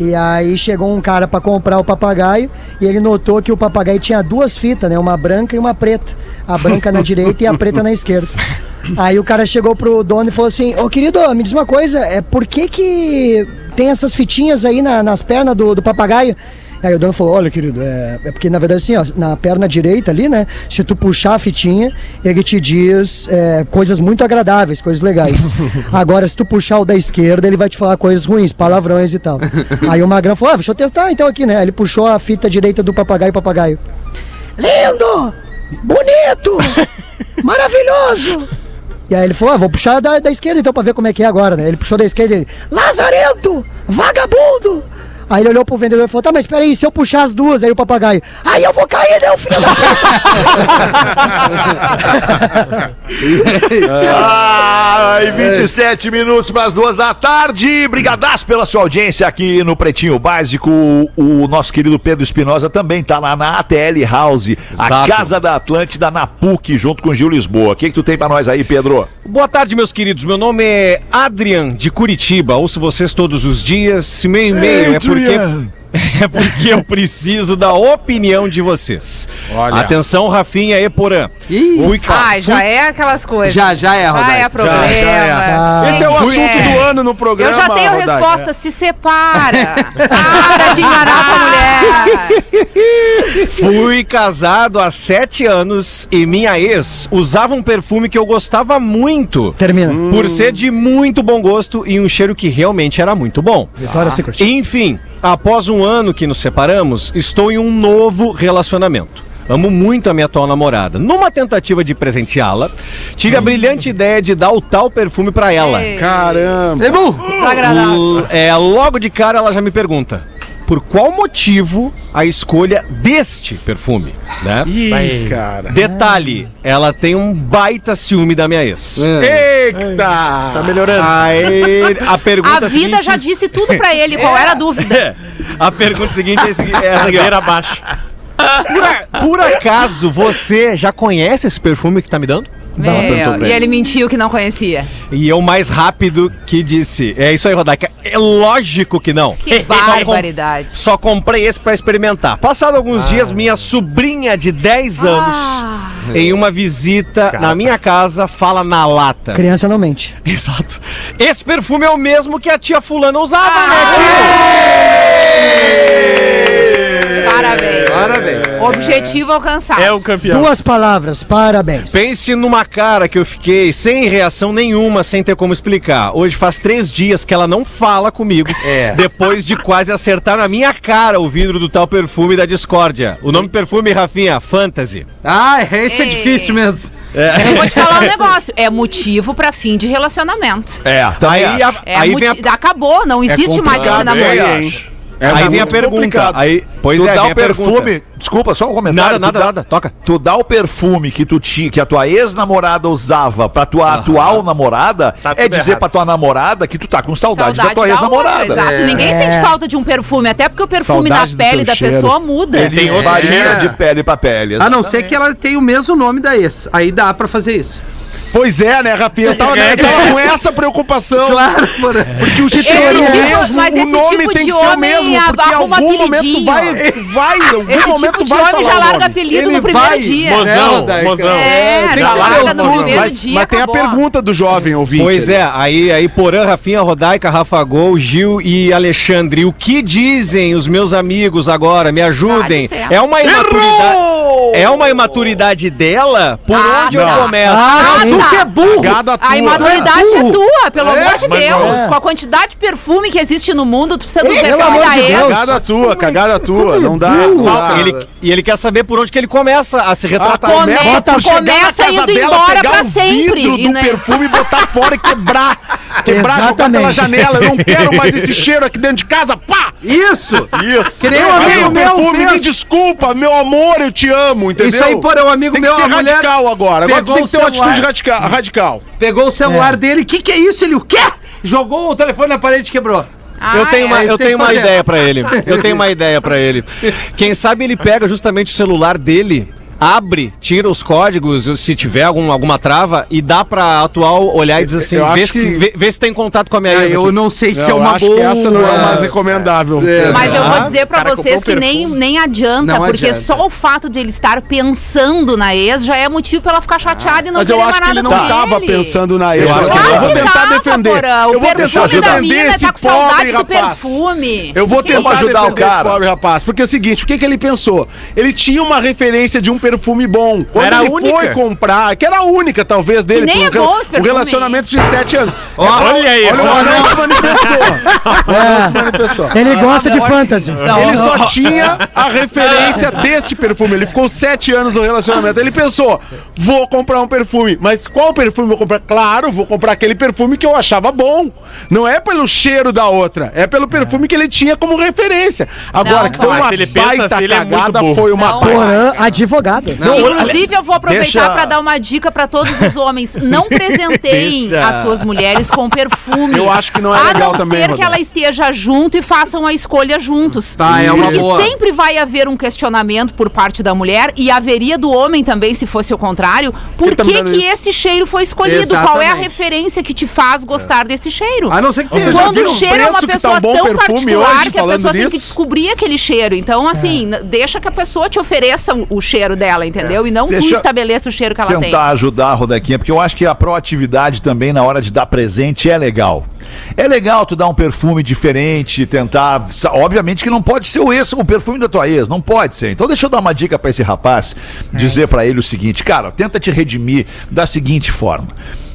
E aí chegou um cara pra comprar o papagaio e ele notou que o papagaio tinha duas fitas, né? Uma branca e uma preta. A branca na direita e a preta na esquerda. Aí o cara chegou pro dono e falou assim: Ô querido, me diz uma coisa, é por que que tem essas fitinhas aí na- nas pernas do, do papagaio? Aí o dono falou: Olha, querido, é, é porque na verdade assim, ó, na perna direita ali, né? Se tu puxar a fitinha, ele te diz é, coisas muito agradáveis, coisas legais. (laughs) Agora, se tu puxar o da esquerda, ele vai te falar coisas ruins, palavrões e tal. (laughs) Aí o Magrão falou: ah, deixa eu tentar então aqui, né? Ele puxou a fita direita do papagaio e papagaio. Lindo! Bonito! (laughs) Maravilhoso! E aí ele falou, ah, vou puxar da, da esquerda então pra ver como é que é agora, né? Ele puxou da esquerda e ele, Lazarento! Vagabundo! Aí ele olhou pro vendedor e falou, tá, mas peraí, se eu puxar as duas, aí o papagaio, aí eu vou cair, né, o filho da... (laughs) Ai, 27 minutos para as duas da tarde. Brigadaço pela sua audiência aqui no Pretinho Básico. O nosso querido Pedro Espinosa também tá lá na ATL House, a Exato. Casa da Atlântida, na PUC, junto com o Gil Lisboa. O que, que tu tem para nós aí, Pedro? Boa tarde, meus queridos. Meu nome é Adrian de Curitiba. Ouço vocês todos os dias. Meu e-mail é porque (laughs) é porque eu preciso da opinião de vocês. Olha. Atenção, Rafinha e Porã. Ih, Fui Ai, já é aquelas coisas. Já, já é, Ah, Rodaica. é problema. Ah, Esse é o assunto é. do ano no programa. Eu já tenho a Rodaica. resposta, se separa. Para de enganar a mulher. Fui casado há sete anos e minha ex usava um perfume que eu gostava muito. Termina. Por ser de muito bom gosto e um cheiro que realmente era muito bom. Vitória Secret. Enfim, após um ano que nos separamos, estou em um novo relacionamento. Amo muito a minha atual namorada. Numa tentativa de presenteá-la, tive a brilhante ideia de dar o tal perfume pra ela. Ei, Caramba. Ei, bu! Desagradável. L- é, logo de cara ela já me pergunta: por qual motivo a escolha deste perfume? Né? Ih, cara. Detalhe, ela tem um baita ciúme da minha ex. Eita! Tá melhorando. Aí a pergunta A vida seguinte- já disse tudo pra ele, qual era a dúvida? (laughs) A pergunta seguinte é a segui- é essa aqui, ó. Abaixo. Por, a- por acaso você já conhece esse perfume que tá me dando? Meu, e ele mentiu que não conhecia. E eu mais rápido que disse. É isso aí, Rodaica. É lógico que não. Que Só com- barbaridade. Só comprei esse pra experimentar. Passado alguns dias, minha sobrinha de 10 anos, Ah. em uma visita na minha casa, fala na lata. Criança não mente. (laughs) Exato. Esse perfume é o mesmo que a tia fulana usava, Ah. né, Parabéns. Parabéns. Objetivo alcançado. É o campeão. Duas palavras, parabéns. Pense numa cara que eu fiquei sem reação nenhuma, sem ter como explicar. Hoje faz três dias que ela não fala comigo. É. Depois de quase acertar na minha cara o vidro do tal perfume da discórdia. O nome do perfume, Rafinha, Fantasy. Ah, esse é Ei. difícil mesmo. Eu vou te falar um negócio. É motivo pra fim de relacionamento. É, Aí, a- É aí vem a, Acabou, não existe mais esse namoro. É aí vem a pergunta. complicado. Aí, pois tu é, dá o a pergunta. perfume. Desculpa, só um comentário. Nada, tu nada, dá- nada. Toca. Tu dá o perfume que tu ti, que a tua ex-namorada usava pra tua atual namorada, Tá é dizer errado. pra tua namorada que tu tá com saudade, da Saudade tua da outra, ex-namorada. Exato. É. Ninguém É. sente falta de um perfume, até porque o perfume Saudade da pele da cheiro. pessoa muda. Ele Tem varia de pele pra pele. A não ser que ela tenha o mesmo nome da ex. Aí dá pra fazer isso. Pois é, né, Rafinha? Eu tava, eu tava com essa preocupação. Claro, mano. Porque o título é o tipo- mesmo, mas o nome tipo tem que ser o mesmo, porque em algum momento apelidinho. vai, vai, em algum Esse momento tipo de vai homem já o larga apelido Ele no primeiro vai- dia. É, Mozão, Rodaica. mozão. É, tem já que ser larga no primeiro Mas, dia. mas tem a pergunta do jovem ouvinte. Pois ali. é, aí, aí Porã, Rafinha, Rodaica, Rafa Gol, Gil e Alexandre. O que dizem os meus amigos agora? Me ajudem. Ah. É uma imaturidade. É uma imaturidade dela por Ah, onde tá. eu começo. Ah, sim. tu que é burro! A imaturidade Tu é é tua, pelo É, amor de mas Deus. não. Com a quantidade de perfume que existe no mundo, tu precisa do perfume da ex. Cagada tua, cagada tua. Não dá. não. Ele, e ele quer saber por onde que ele começa a se retratar. come- Começa por chegar na começa casa indo dela, embora pegar pra o sempre, vidro e do né- perfume, botar fora e quebrar. (laughs) Quebrar, jogar Exatamente. pela janela. Eu não quero mais (laughs) esse cheiro aqui dentro de casa. Pá! Isso! Isso. Que nem um o meu perfume, me desculpa, meu amor, eu te amo, entendeu? Isso aí, porra, um amigo tem meu, que ser a mulher radical agora. Agora tu pegou tem o que ter uma celular. atitude radical. radical. Pegou o celular É. dele, que que é isso? Ele o quê? Jogou o telefone na parede e quebrou. Ah, Eu tenho é. uma, eu tenho uma fazer. ideia pra ele. Eu tenho uma (laughs) ideia pra ele. Quem sabe ele pega justamente o celular dele, abre, tira os códigos, se tiver algum, alguma trava, e dá pra atual olhar e dizer assim: Eu vê se, que- vê, vê se tem contato com a minha Ah, ex. eu aqui. não sei se é eu uma acho boa. que essa não é mais recomendável. É. Mas eu Ah, vou dizer pra cara vocês que nem, perfume. nem adianta, Não porque adianta. só o fato de ele estar pensando na ex já é motivo pra ela ficar chateada e não Mas eu acho que ele não com tava ele. pensando na ex. Eu acho que eu vou tentar defender. Eu vou tentar perfume da defender mina esse tá com saudade pobre do rapaz. perfume. Eu vou tentar ajudar o cara. pobre rapaz. Porque é o seguinte, o que, que ele pensou? Ele tinha uma referência de um perfume bom. Quando Era a ele única. foi comprar, que era a única, talvez, dele. nem por é bom rela- esse um perfume. relacionamento de sete anos. Olha aí, Olha, o olha. Magrão se manifestou. (laughs) Se manifestou. Ele gosta de fantasy. Ele só tinha a referência (laughs) deste perfume. Ele ficou sete anos no relacionamento. Ele pensou: vou comprar um perfume. Mas qual perfume vou comprar? Claro, vou comprar aquele perfume que eu achava bom. Não é pelo cheiro da outra, é pelo perfume que ele tinha como referência. Agora, Não. que foi uma baita assim, ele é cagada, burro. foi uma Não. Porã, advogado. Inclusive, eu vou aproveitar pra dar uma dica pra todos os homens. Não (laughs) presenteiem Deixa. as suas mulheres com perfume. Eu acho que não é A legal não também, ser que ela esteja junto e façam a escolha juntos. Tá, é uma Porque boa. sempre vai haver um questionamento por parte da mulher e haveria do homem também, se fosse o contrário. Por tá que, que isso. esse cheiro foi escolhido? Qual é a Exatamente. referência que te faz gostar desse cheiro? A não ser que Quando o cheiro é uma tá pessoa um bom tão particular hoje, que a pessoa tem que disso? descobrir aquele cheiro. Então, assim, n- deixa que a pessoa te ofereça o- o cheiro dela, entendeu? E não tu Deixa estabeleça o cheiro que ela tem. tentar ajudar a Rodequinha, porque eu acho que a proatividade também na hora de dar presente é legal. É legal tu dar um perfume diferente, tentar. Obviamente que não pode ser o, ex, o perfume da tua ex, não pode ser. Então deixa eu dar uma dica pra esse rapaz, dizer pra ele o seguinte, cara, tenta te redimir da seguinte forma.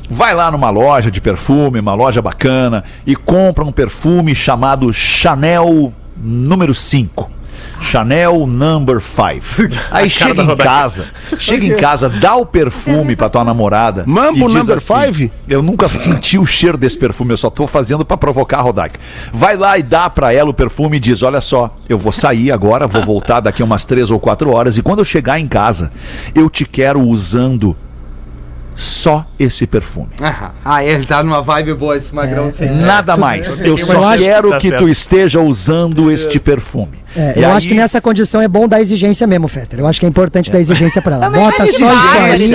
Vai lá numa loja de perfume, uma loja bacana, e compra um perfume chamado Chanel número 5. Chanel Number 5. (laughs) Aí chega em casa, chega em casa, dá o perfume pra tua namorada. Mambo e diz Number assim, Five? Eu nunca senti o cheiro desse perfume, eu só tô fazendo pra provocar a Rodaica. Vai lá e dá pra ela o perfume e diz: Olha só, eu vou sair agora, vou voltar daqui umas três ou quatro horas, e quando eu chegar em casa, eu te quero usando só esse perfume. Ah, ah, ele tá numa vibe boa esse magrão sem. Nada mais. Eu eu só quero tá que tu esteja usando este perfume. É, eu aí- acho que nessa condição é bom dar exigência mesmo, Fetter. Eu acho que é importante dar exigência pra ela. (laughs) Bota só isso.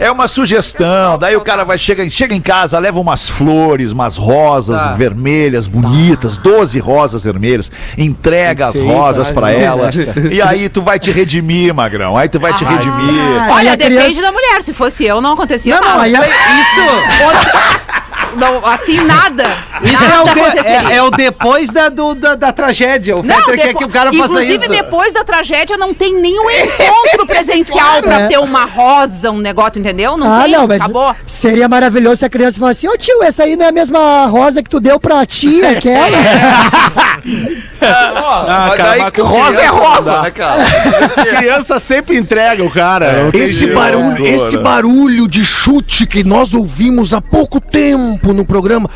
É uma sugestão, daí o cara vai chega, chega em casa, leva umas flores, umas rosas Tá. vermelhas, bonitas, 12 rosas vermelhas, entrega as Sim, rosas tá, pra sim. ela. E aí tu vai te redimir, Magrão. Aí tu vai te redimir. Aí Olha, depende da mulher. Se fosse eu, não acontecia Não, não, aí ela- Isso! (laughs) Não, assim, nada. Isso é nada o, de- é, é o depois da, do- da, da tragédia. O Fetter quer que o cara faça Inclusive, isso. depois da tragédia, não tem nenhum (laughs) encontro presencial pra É. ter uma rosa, um negócio, entendeu? Não Ah, tem, não, mas acabou. seria maravilhoso se a criança falasse assim, ô tio, essa aí não é a mesma rosa que tu deu pra tia, aquela? (laughs) Ah, Mas cara, daí rosa é rosa, dá. né, cara? (laughs) Criança sempre entrega o cara. tem Esse barulho, esse barulho de chute que nós ouvimos há pouco tempo no programa.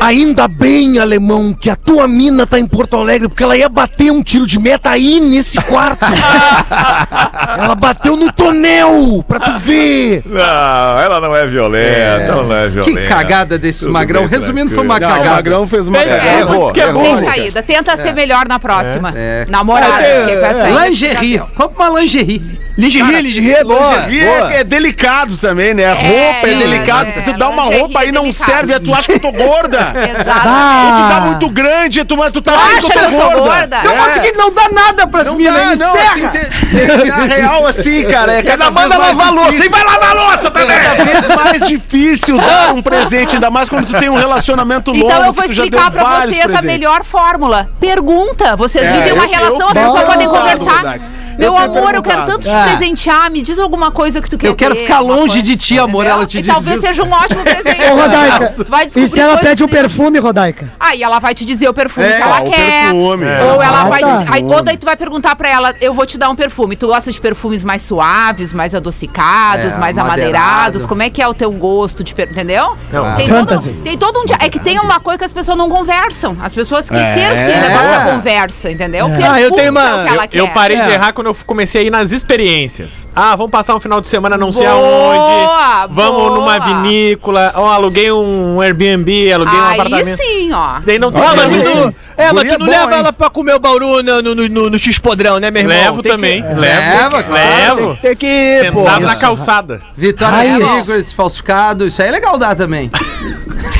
Ainda bem, alemão, que a tua mina tá em Porto Alegre, porque ela ia bater um tiro de meta aí nesse quarto. (laughs) ela bateu no tonel, pra tu ver. Não, ela não é violenta, ela não é violenta. Que cagada desse Tudo magrão. bem, Resumindo, foi uma Não, o cagada. Magrão fez uma cagada. É, desculpa, errou, que é errou. Tem saída. Tenta ser melhor na próxima. É. Namorada. aí, Lingerie. Compra uma lingerie. Lingerie, lingerie, é boa. Lingerie é, é delicado também, né? roupa é sim, delicado. é, tu dá uma roupa aí é não delicado. serve, aí tu acha que eu tô gorda. (laughs) Exato. Ah. Tu tá muito grande, tu, tu tá Tu achando acha que eu sou gorda? Não É. consegui não dar nada pras Não minas. dá, não, assim, encerra. tem- tem- a real assim, cara, é cada Manda lavar louça e vai lavar a louça também! Cada vez mais difícil dar um presente, ainda mais quando tu tem um relacionamento longo. Então eu vou explicar pra vocês a melhor fórmula. Pergunta. Vocês É, vivem uma eu- relação, eu- as pessoas podem conversar. Rodaica. Meu amor, eu quero tanto te Ah. presentear. Me diz alguma coisa que tu quer Eu quero ter, ficar longe coisa, de ti, amor, entendeu? ela te E diz talvez isso. seja um ótimo (laughs) presente. Ô, Rodaica, Tu vai e se ela pede um dele. perfume, Rodaica? Aí ela vai te dizer o perfume É, que ela Ah, o quer. perfume. Ou ela Ah, vai tá. dizer. Aí, ou daí tu vai perguntar pra ela, eu vou te dar um perfume. Tu gosta de perfumes mais suaves, mais adocicados, É, mais amadeirado. amadeirados? Como é que é o teu gosto de per... Entendeu? Não. Tem, Fantasy. todo, tem todo um dia. É que tem uma coisa que as pessoas não conversam. As pessoas esqueceram que tem É. negócio da conversa, entendeu? O Ah, eu perfume tenho uma. é o Eu, parei de É. errar quando eu comecei a ir nas experiências. Ah, vamos passar um final de semana não sei aonde. Vamos boa. numa vinícola. Ó, aluguei um Airbnb, aluguei um Aí apartamento. sim, ó. Daí não tem Ah, mas tu, é, mas tu não bom, leva hein? ela pra comer o bauru no, no, no, no X-podrão, né, meu irmão? Levo Tem que- também. Leva, Levo. claro. Levo. Tem que ir, pô. Sentado na calçada. Vitória. Secrets, falsificado, isso aí é legal dar também.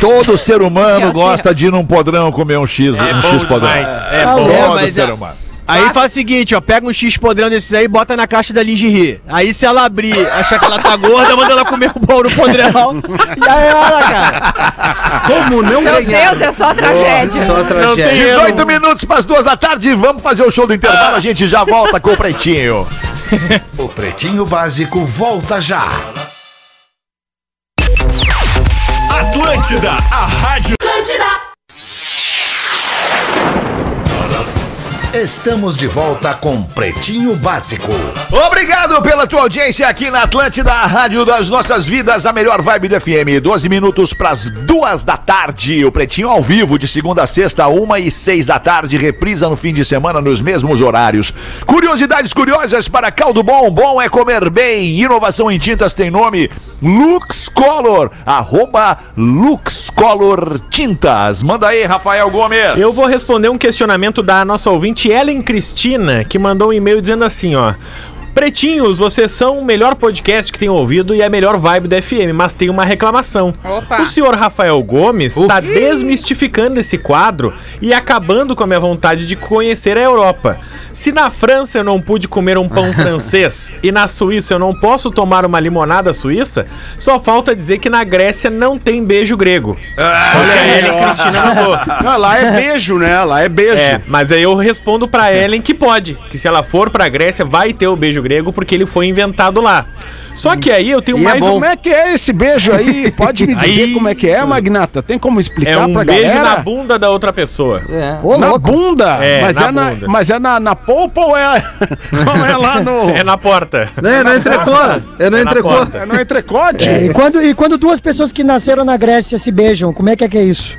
Todo ser humano gosta de ir num podrão comer um X, É um bom X podrão. demais. É bom. é, Todo mas ser é- humano. Aí faz o seguinte, ó, pega um X podrão desses aí e bota na caixa da lingerie. Aí se ela abrir, achar que ela tá gorda, manda ela comer o bauru podrão. (laughs) Já é ela, cara. Como não Meu ganhar? Deus, é só tragédia. Só tragédia. 18 minutos para as duas da tarde, vamos fazer o show do intervalo, a gente já volta com o Pretinho. (laughs) O Pretinho Básico volta já. Atlântida, a rádio. Estamos de volta com Pretinho Básico. Obrigado pela tua audiência aqui na Atlântida, a rádio das nossas vidas, a melhor vibe do FM. 12 minutos para as duas da tarde. O Pretinho ao vivo, de segunda a sexta, uma e seis da tarde. Reprisa no fim de semana nos mesmos horários. Curiosidades curiosas para caldo bom. Bom é comer bem. Inovação em tintas tem nome Lux Color. Arroba Lux Color Tintas. Manda aí, Rafael Gomes. Eu vou responder um questionamento da nossa ouvinte Ellen Cristina, que mandou um e-mail dizendo assim, ó. Pretinhos, vocês são o melhor podcast que tenho ouvido e a melhor vibe da FM, mas tem uma reclamação. Opa. O senhor Rafael Gomes está desmistificando esse quadro e acabando com a minha vontade de conhecer a Europa. Se na França eu não pude comer um pão (laughs) francês e na Suíça eu não posso tomar uma limonada suíça, só falta dizer que na Grécia não tem beijo grego. Olha a Ellen Cristina mandou. (laughs) Não, lá é beijo, né? Lá é beijo. É, mas aí eu respondo pra Ellen que pode, que se ela for pra Grécia vai ter o beijo grego porque ele foi inventado lá. Só que aí eu tenho E é mais um Como é que é esse beijo aí? Pode me dizer Aí- como é que é, Magnata? Tem como explicar é um pra beijo galera? na bunda da outra pessoa. É. Ô, Na louco. bunda? É, mas, na é na, bunda. mas é na, na polpa ou é, (laughs) ou é lá no, É na porta. É, não. É no É na entrecô. porta. é no entrecote? E quando, e quando duas pessoas que nasceram na Grécia se beijam, como é que é que é isso?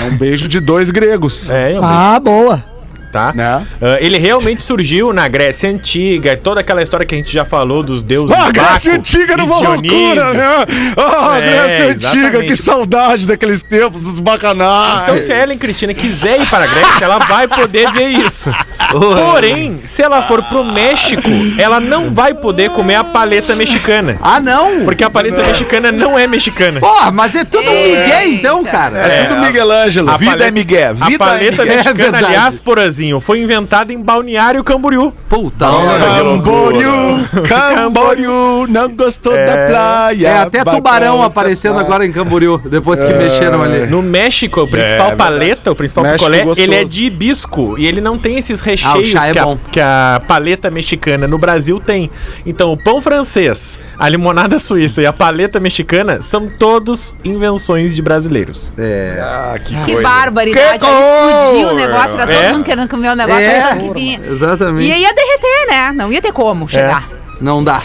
É um beijo de dois gregos. É, é um Ah, boa. Tá? Né? Ah, ele realmente surgiu na Grécia Antiga, toda aquela história que a gente já falou dos deuses Ah, Grécia Antiga e numa loucura, né? Ah, É, Grécia Antiga, exatamente. que saudade daqueles tempos dos bacanais. Então, se a Ellen Cristina quiser ir para a Grécia, ela vai poder ver isso. Porém, se ela for pro México, ela não vai poder comer a paleta mexicana. Ah, não? Porque a paleta mexicana não é mexicana. Porra, mas é tudo um migué então, cara. é, tudo Miguel Ângelo. A Vida paleta- é Miguel. A Vida é paleta Miguel. É mexicana, verdade. aliás, Foi inventada em Balneário Camboriú. Puta, Camboriú, Camboriú, não gostou da praia. É, até tubarão aparecendo agora em Camboriú, depois que mexeram ali. No México, o principal É, paleta, o principal México picolé, gostoso. ele é de hibisco. E ele não tem esses recheios chá é que, a, que a paleta mexicana no Brasil tem. Então, o pão francês, a limonada suíça e a paleta mexicana são todos invenções de brasileiros. É. Ah, que, Que barbaridade. Que explodiu o negócio, era todo É? mundo querendo comer o negócio. É, aí que vinha. exatamente. E aí ia derreter, né? Não ia ter como chegar. Não dá.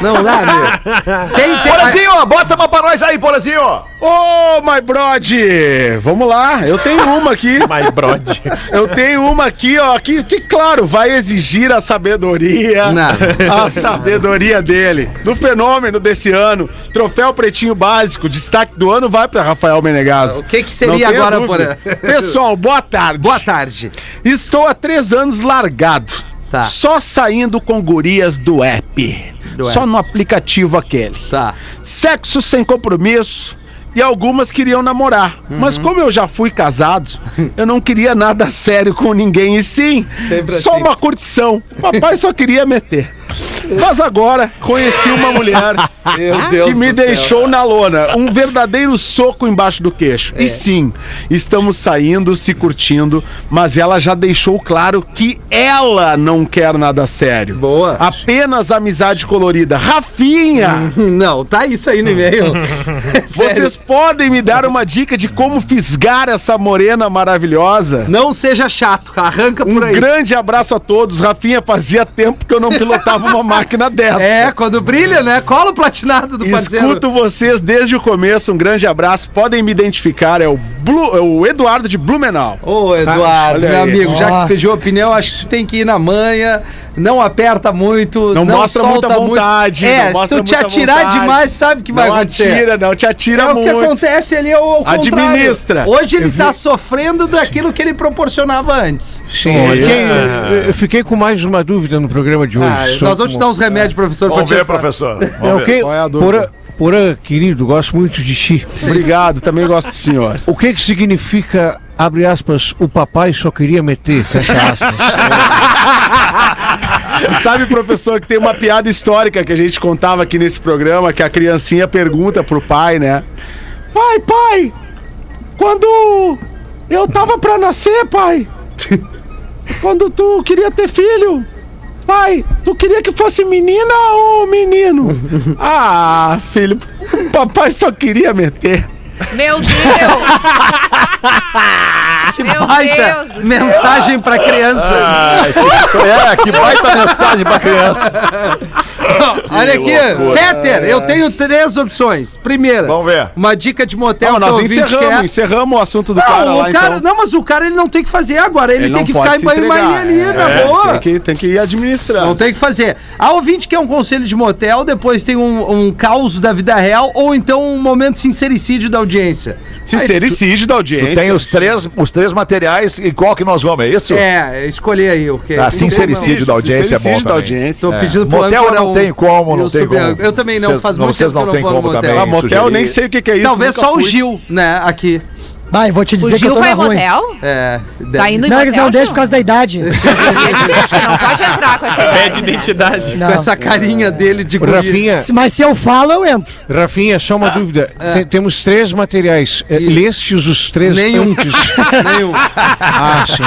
Não dá, meu. Tem, tem. Porazinho, bota uma pra nós aí, Porazinho. Ô, my brode! Vamos lá, eu tenho uma aqui. (laughs) Mas, brode. Eu tenho uma aqui, ó, que, que claro, vai exigir a sabedoria. Não. A sabedoria dele. Do fenômeno desse ano. Troféu Pretinho Básico, destaque do ano vai para Rafael Menegas. O que que seria agora. Porã? Pessoal, boa tarde. Boa tarde. Estou há três anos largado. Tá. Só saindo com gurias do app. Do Só app. no aplicativo aquele. Tá. Sexo sem compromisso. E algumas queriam namorar. Uhum. Mas como eu já fui casado, (laughs) eu não queria nada sério com ninguém. E sim, Sempre só assim. uma curtição. O papai só queria meter. Mas agora conheci uma mulher (laughs) que me do céu. deixou na lona. Um verdadeiro soco embaixo do queixo. É. E sim, estamos saindo, se curtindo, mas ela já deixou claro que ela não quer nada sério. Boa. Apenas amizade colorida. Rafinha! Não, tá isso aí no e-mail. (laughs) Sério. Vocês podem me dar uma dica de como fisgar essa morena maravilhosa? Não seja chato, arranca Um por aí. grande abraço a todos. Rafinha, fazia tempo que eu não pilotava uma máquina dessa. É, quando brilha, né? Cola o platinado do parceiro. Escuto vocês desde o começo. Um grande abraço. Podem me identificar. É o, Blu- é o Eduardo de Blumenau. Ô, Eduardo, olha meu aí. amigo, já que tu pediu opinião, acho que tu tem que ir na manha, não aperta muito, Não mostra muita solta muito. vontade, É, não se mostra tu te muita atirar vontade. demais, sabe o que vai não acontecer. atira, não te atira É o muito. Que acontece ali é o contrário. Administra. Hoje ele tá sofrendo daquilo que ele proporcionava antes. Sim, eu fiquei, eu fiquei com mais uma dúvida no programa de hoje. Ah, nós vamos te dar uns remédios, professor, Vamos ver, professor. É Vamos o ver. que? Qual é a dúvida? Porã, Porã, querido, gosto muito de ti. Obrigado, também gosto do senhor. O que que significa, abre aspas, o papai só queria meter, fecha aspas? (laughs) Sabe, professor, que tem uma piada histórica que a gente contava aqui nesse programa, que a criancinha pergunta pro pai, né? Pai, pai, quando eu tava pra nascer, pai, (laughs) quando tu queria ter filho, pai, tu queria que fosse menina ou menino? (laughs) Ah, filho, o papai só queria meter. Meu Deus! (laughs) Que Meu baita Deus mensagem pra criança. Ai, que- é, que baita mensagem pra criança. (laughs) Olha aqui. Fetter, eu tenho três opções. Primeira, Vamos ver. uma dica de motel Não, nós encerramos, quer. encerramos o assunto do Não, cara o lá, cara, então. não, mas o cara ele não tem que fazer agora, ele, Ele tem que ficar em se banho-maria ali, entregar. na É, boa. Tem que, tem que ir administrando. Não tem que fazer. A ouvinte quer um conselho de motel, depois tem um, um caos da vida real, ou então um momento sincericídio da audiência. Sincericídio da audiência. Tem os três, os três materiais e qual que nós vamos, é isso? É, escolher aí o que. Ah, sincericídio da audiência é bom Sincericídio da também. audiência. Tô pedindo pro Motel não um- tem como, não eu tem como. Eu também não, faz não, muito vocês tempo que não eu tem não vou no como motel. também. Ah, motel, sugerir. nem sei o que, que é isso. Talvez só o fui. Gil, né, aqui. Vai, vou te O dizer que Gil eu tô vai na ruim. motel? É. Tá indo em Não, motel, eles não deixam por causa da idade. Que não pode entrar com essa Pede idade. identidade. Não. Com essa carinha dele de guri. Rafinha, Se- Mas se eu falo, eu entro. Rafinha, só uma dúvida. Tem- temos três materiais. É, Lestes os três Nenhum. antes? (laughs) Nenhum. Ah, sim.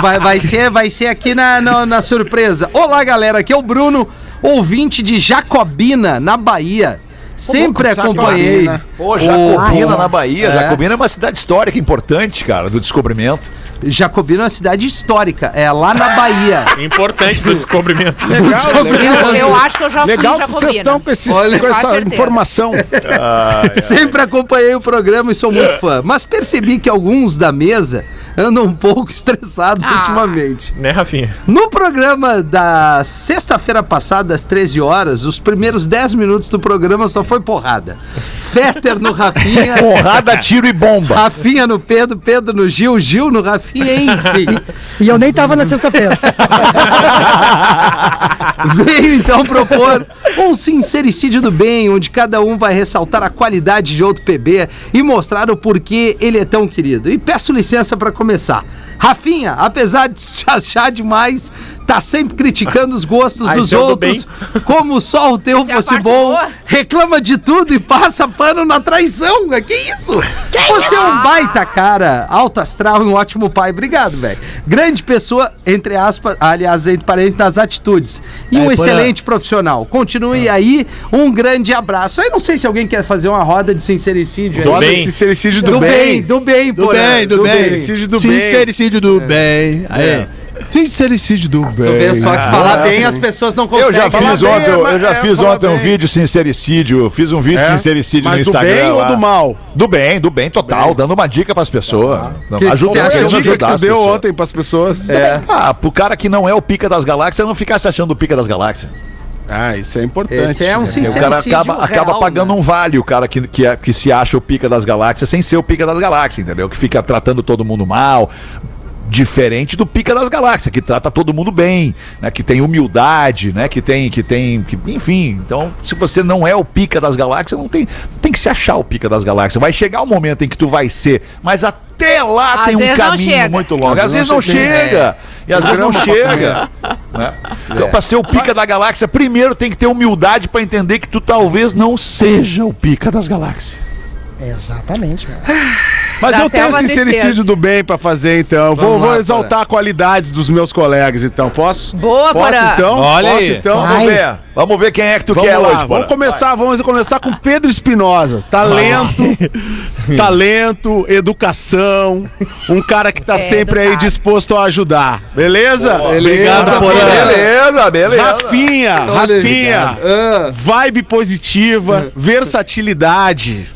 Vai, vai, ser, vai ser aqui na, na, na surpresa. Olá, galera. Aqui é o Bruno, ouvinte de Jacobina, na Bahia. Sempre acompanhei. Jacobina. Pô, Jacobina Oh, na Bahia. é. Jacobina é uma cidade histórica importante, cara, do descobrimento. Jacobina é uma cidade histórica. É lá na Bahia. (laughs) Importante do descobrimento. Legal, legal. Eu, eu acho que eu já fui Legal que Jacobina. vocês estão com, esses- Olha, com essa certeza. informação. (laughs) Sempre acompanhei o programa e sou muito fã. Mas percebi que alguns da mesa andam um pouco (laughs) estressados Ah. ultimamente. Né, Rafinha? No programa da sexta-feira passada, às 13 horas, os primeiros 10 minutos do programa só foi porrada. Fetter no Rafinha. (laughs) Porrada, tiro e bomba. Rafinha no Pedro, Pedro no Gil, Gil no Rafinha, enfim. (laughs) E eu nem tava na sexta-feira. Veio então propor um sincericídio do bem, onde cada um vai ressaltar a qualidade de outro PB e mostrar o porquê ele é tão querido. E peço licença para começar. começar. Rafinha, apesar de te achar demais, tá sempre criticando os gostos Ah, dos então do outros, como só o teu Essa é a fosse bom, boa. reclama de tudo e passa pano na traição. Que isso? Você é um baita cara, alto astral e um ótimo pai. Obrigado, velho. Grande pessoa, entre aspas, aliás, entre parênteses, nas atitudes. E um excelente profissional. Continue aí, um grande abraço. Aí não sei se alguém quer fazer uma roda de sincericídio aí. Roda bem. de sincericídio do, Do bem. bem, do bem, Do bem, do bem. Sincericídio do bem. Sincericídio do bem. Aí. Sincericídio do Tu vê só que falar bem as pessoas não Eu conseguem. já Falar fiz bem, ontem, é, eu já é, fiz falar ontem um bem. vídeo sincericídio, fiz um vídeo É? sincericídio Mas no do Instagram. bem ou lá. do mal? Do bem, do bem total, dando uma dica pras pessoas. Não, Que que ajuda, acha? querendo Dica que ajudar tu as deu pessoas. ontem pras pessoas. É. Ah, pro cara que não é o pica das galáxias, não ficar se achando o pica das galáxias. Ah, isso é importante. Esse é um o sincericídio cara acaba, acaba real, pagando né? um vale, o cara que, que, é- que se acha o pica das galáxias, sem ser o pica das galáxias, entendeu? Que fica tratando todo mundo mal. Diferente do Pica das Galáxias, que trata todo mundo bem, né? Que tem humildade, né? Que tem, que tem, que, enfim. Então, se você não é o Pica das Galáxias, não tem, não tem que se achar o Pica das Galáxias. Vai chegar o momento em que tu vai ser, mas até lá Às tem um caminho muito longo. Às vezes não chega. E às vezes não chega. né? Então, pra ser o Pica da Galáxia, primeiro tem que ter humildade pra entender que tu talvez não seja o Pica das Galáxias. Exatamente, meu. (sighs) Mas Dá eu tenho sincericídio tristeza. do bem pra fazer, então. Vou, Vamos vou lá, exaltar qualidades dos meus colegas, então. Posso? Boa, Posso, Porã. então? Olha Posso, aí. então? Vai. Vamos ver. Vamos ver quem é que tu Vamos quer lá, hoje, vamos começar, vamos começar com Pedro Espinosa. Talento, (laughs) talento, educação, um cara que tá É, sempre aí educado. disposto a ajudar. Beleza? Obrigado, Porã. Beleza, beleza. Rafinha, Rafinha. Ah. vibe positiva, (laughs) versatilidade,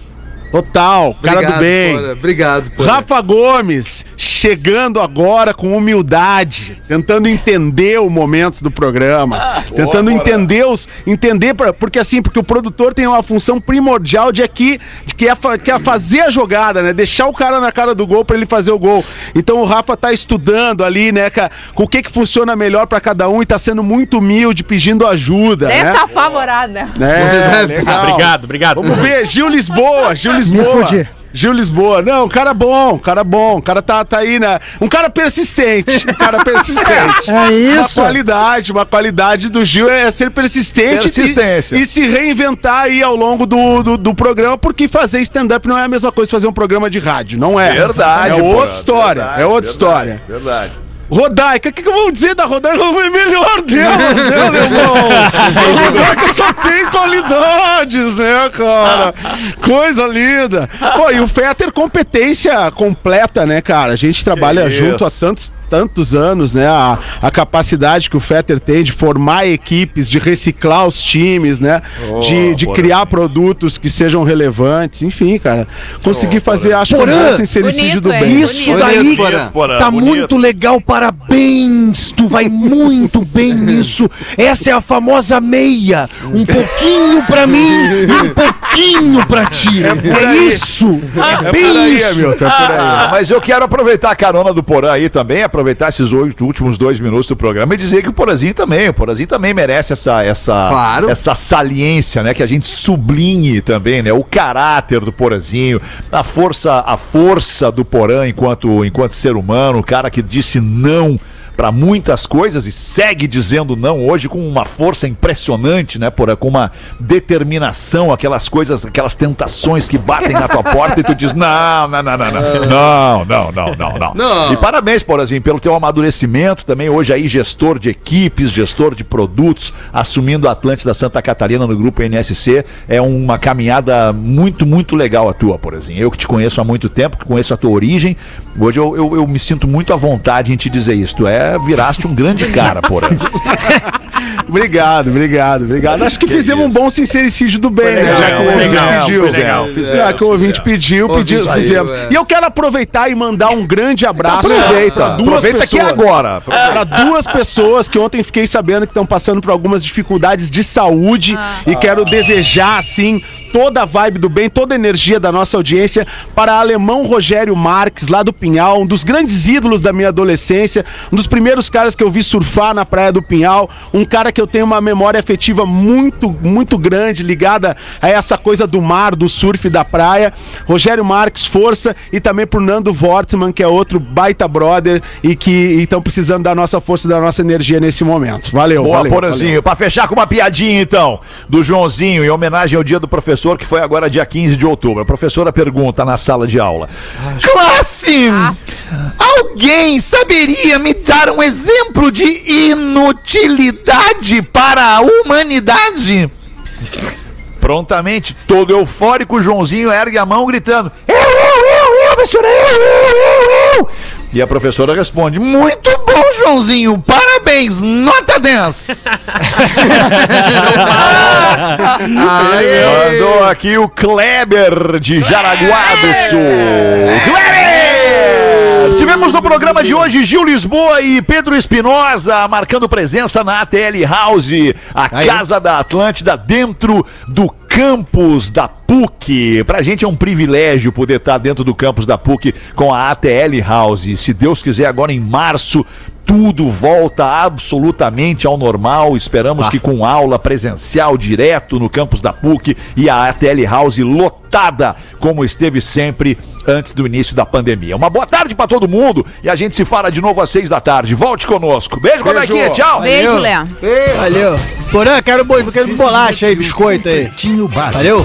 total, cara do bem. Porã. Obrigado, Porã. Rafa Gomes, chegando agora com humildade, tentando entender o momento do programa, tentando entender os entender pra, porque assim, porque o produtor tem uma função primordial de aqui, de que é, que é fazer a jogada, né? Deixar o cara na cara do gol pra ele fazer o gol. Então o Rafa tá estudando ali, né, com o que que funciona melhor pra cada um e tá sendo muito humilde, pedindo ajuda, Deve né? apavorado, né? É, tá. legal. Obrigado, obrigado. Vamos ver, Gil Lisboa, Gil Lisboa. Gil Lisboa. Não, um cara bom, um cara bom. Um cara tá, tá aí, né? Um cara persistente. Um cara (laughs) persistente. É Uma isso. qualidade, uma qualidade do Gil é ser persistente Persistência. E, e se reinventar aí ao longo do, do, do programa, porque fazer stand-up não é a mesma coisa que fazer um programa de rádio, não é. Verdade, É outra história, verdade, é outra verdade, história. Verdade. Rodaica, o que, que eu vou dizer da Rodaica? É melhor delas, né, meu irmão? (laughs) A Rodaica só tem qualidades, né, cara? Coisa linda. Pô, e o Fetter, competência completa, né, cara? A gente trabalha isso. junto há tantos tantos anos, né? A, a capacidade que o Fetter tem de formar equipes, de reciclar os times, né? de de Porã. criar produtos que sejam relevantes, enfim, cara. Consegui fazer, acho que bom sincericídio bonito, do é. bem. Isso Bonito. daí Bonito, Porã. Porã, tá bonito. muito legal, parabéns! Tu vai muito bem nisso. Essa é a famosa meia. Um pouquinho pra mim (laughs) um pouquinho pra ti. É, isso! É, bem por aí, isso! Hamilton, é por aí. Ah, mas eu quero aproveitar a carona do Porã aí também, aproveitar esses oito últimos dois minutos do programa e dizer que o Porazinho também, o Porazinho também merece essa, essa, Claro. essa saliência, né? Que a gente sublinhe também, né? O caráter do Porazinho, a força, a força do Porã enquanto, enquanto ser humano, o cara que disse não para muitas coisas e segue dizendo não hoje com uma força impressionante, né, Porã? Com uma determinação, aquelas coisas, aquelas tentações que batem na tua porta e tu diz não, não, não, não, não, não, não, não, não, não. Não. E parabéns, Porazinho, pelo teu amadurecimento também hoje aí gestor de equipes, gestor de produtos, assumindo a Atlântida Santa Catarina no grupo NSC, é uma caminhada muito, muito legal a tua, Porazinho. Eu que te conheço há muito tempo, que conheço a tua origem, hoje eu, eu, eu me sinto muito à vontade em te dizer isso. Tu é, viraste um grande cara, Porã. (laughs) Obrigado, obrigado, obrigado. Acho que, fizemos um bom sincericídio do bem, né? legal, Já que o ouvinte legal, pediu. legal, fizemos, Já que o ouvinte pediu, pediu, fizemos. é. E eu quero aproveitar e mandar um grande abraço. Aproveita, aproveita que é pessoas. agora. Para duas pessoas que ontem fiquei sabendo que estão passando por algumas dificuldades de saúde e quero desejar, assim, toda a vibe do bem, toda a energia da nossa audiência para alemão Rogério Marques, lá do Pinhal, um dos grandes ídolos da minha adolescência, um dos primeiros caras que eu vi surfar na praia do Pinhal, um cara que eu tenho uma memória afetiva muito, muito grande, ligada a essa coisa do mar, do surf da praia. Rogério Marques, força, e também pro Nando Wortman, que é outro baita brother e que estão precisando da nossa força e da nossa energia nesse momento. Valeu, Boa, valeu. Porazinho. Pra fechar com uma piadinha, então, do Joãozinho, em homenagem ao dia do professor, que foi agora dia 15 de outubro. A professora pergunta na sala de aula: Classe! Alguém saberia me dar um exemplo de inutilidade para a humanidade? Prontamente, todo eufórico, Joãozinho ergue a mão gritando: Eu, eu, eu, eu, professora, eu, eu, eu, eu. E a professora responde: Muito bom, Joãozinho, parabéns, nota 10. Aê! Mandou aqui o Kleber de Jaraguá do Sul. Kleber! Tivemos no programa de hoje Gil Lisboa e Pedro Espinosa marcando presença na ATL House, a Aí. casa da Atlântida dentro do campus da PUC. Pra gente é um privilégio poder estar dentro do campus da PUC com a ATL House. Se Deus quiser, agora em março. Tudo volta absolutamente ao normal. Esperamos que com aula presencial direto no campus da PUC e a ATL House lotada, como esteve sempre antes do início da pandemia. Uma boa tarde pra todo mundo e a gente se fala de novo às seis da tarde. Volte conosco. Beijo, Robertinha. Tchau. Beijo, Léo. Valeu. Porã, quero, quero bolacha aí, biscoito aí. Valeu.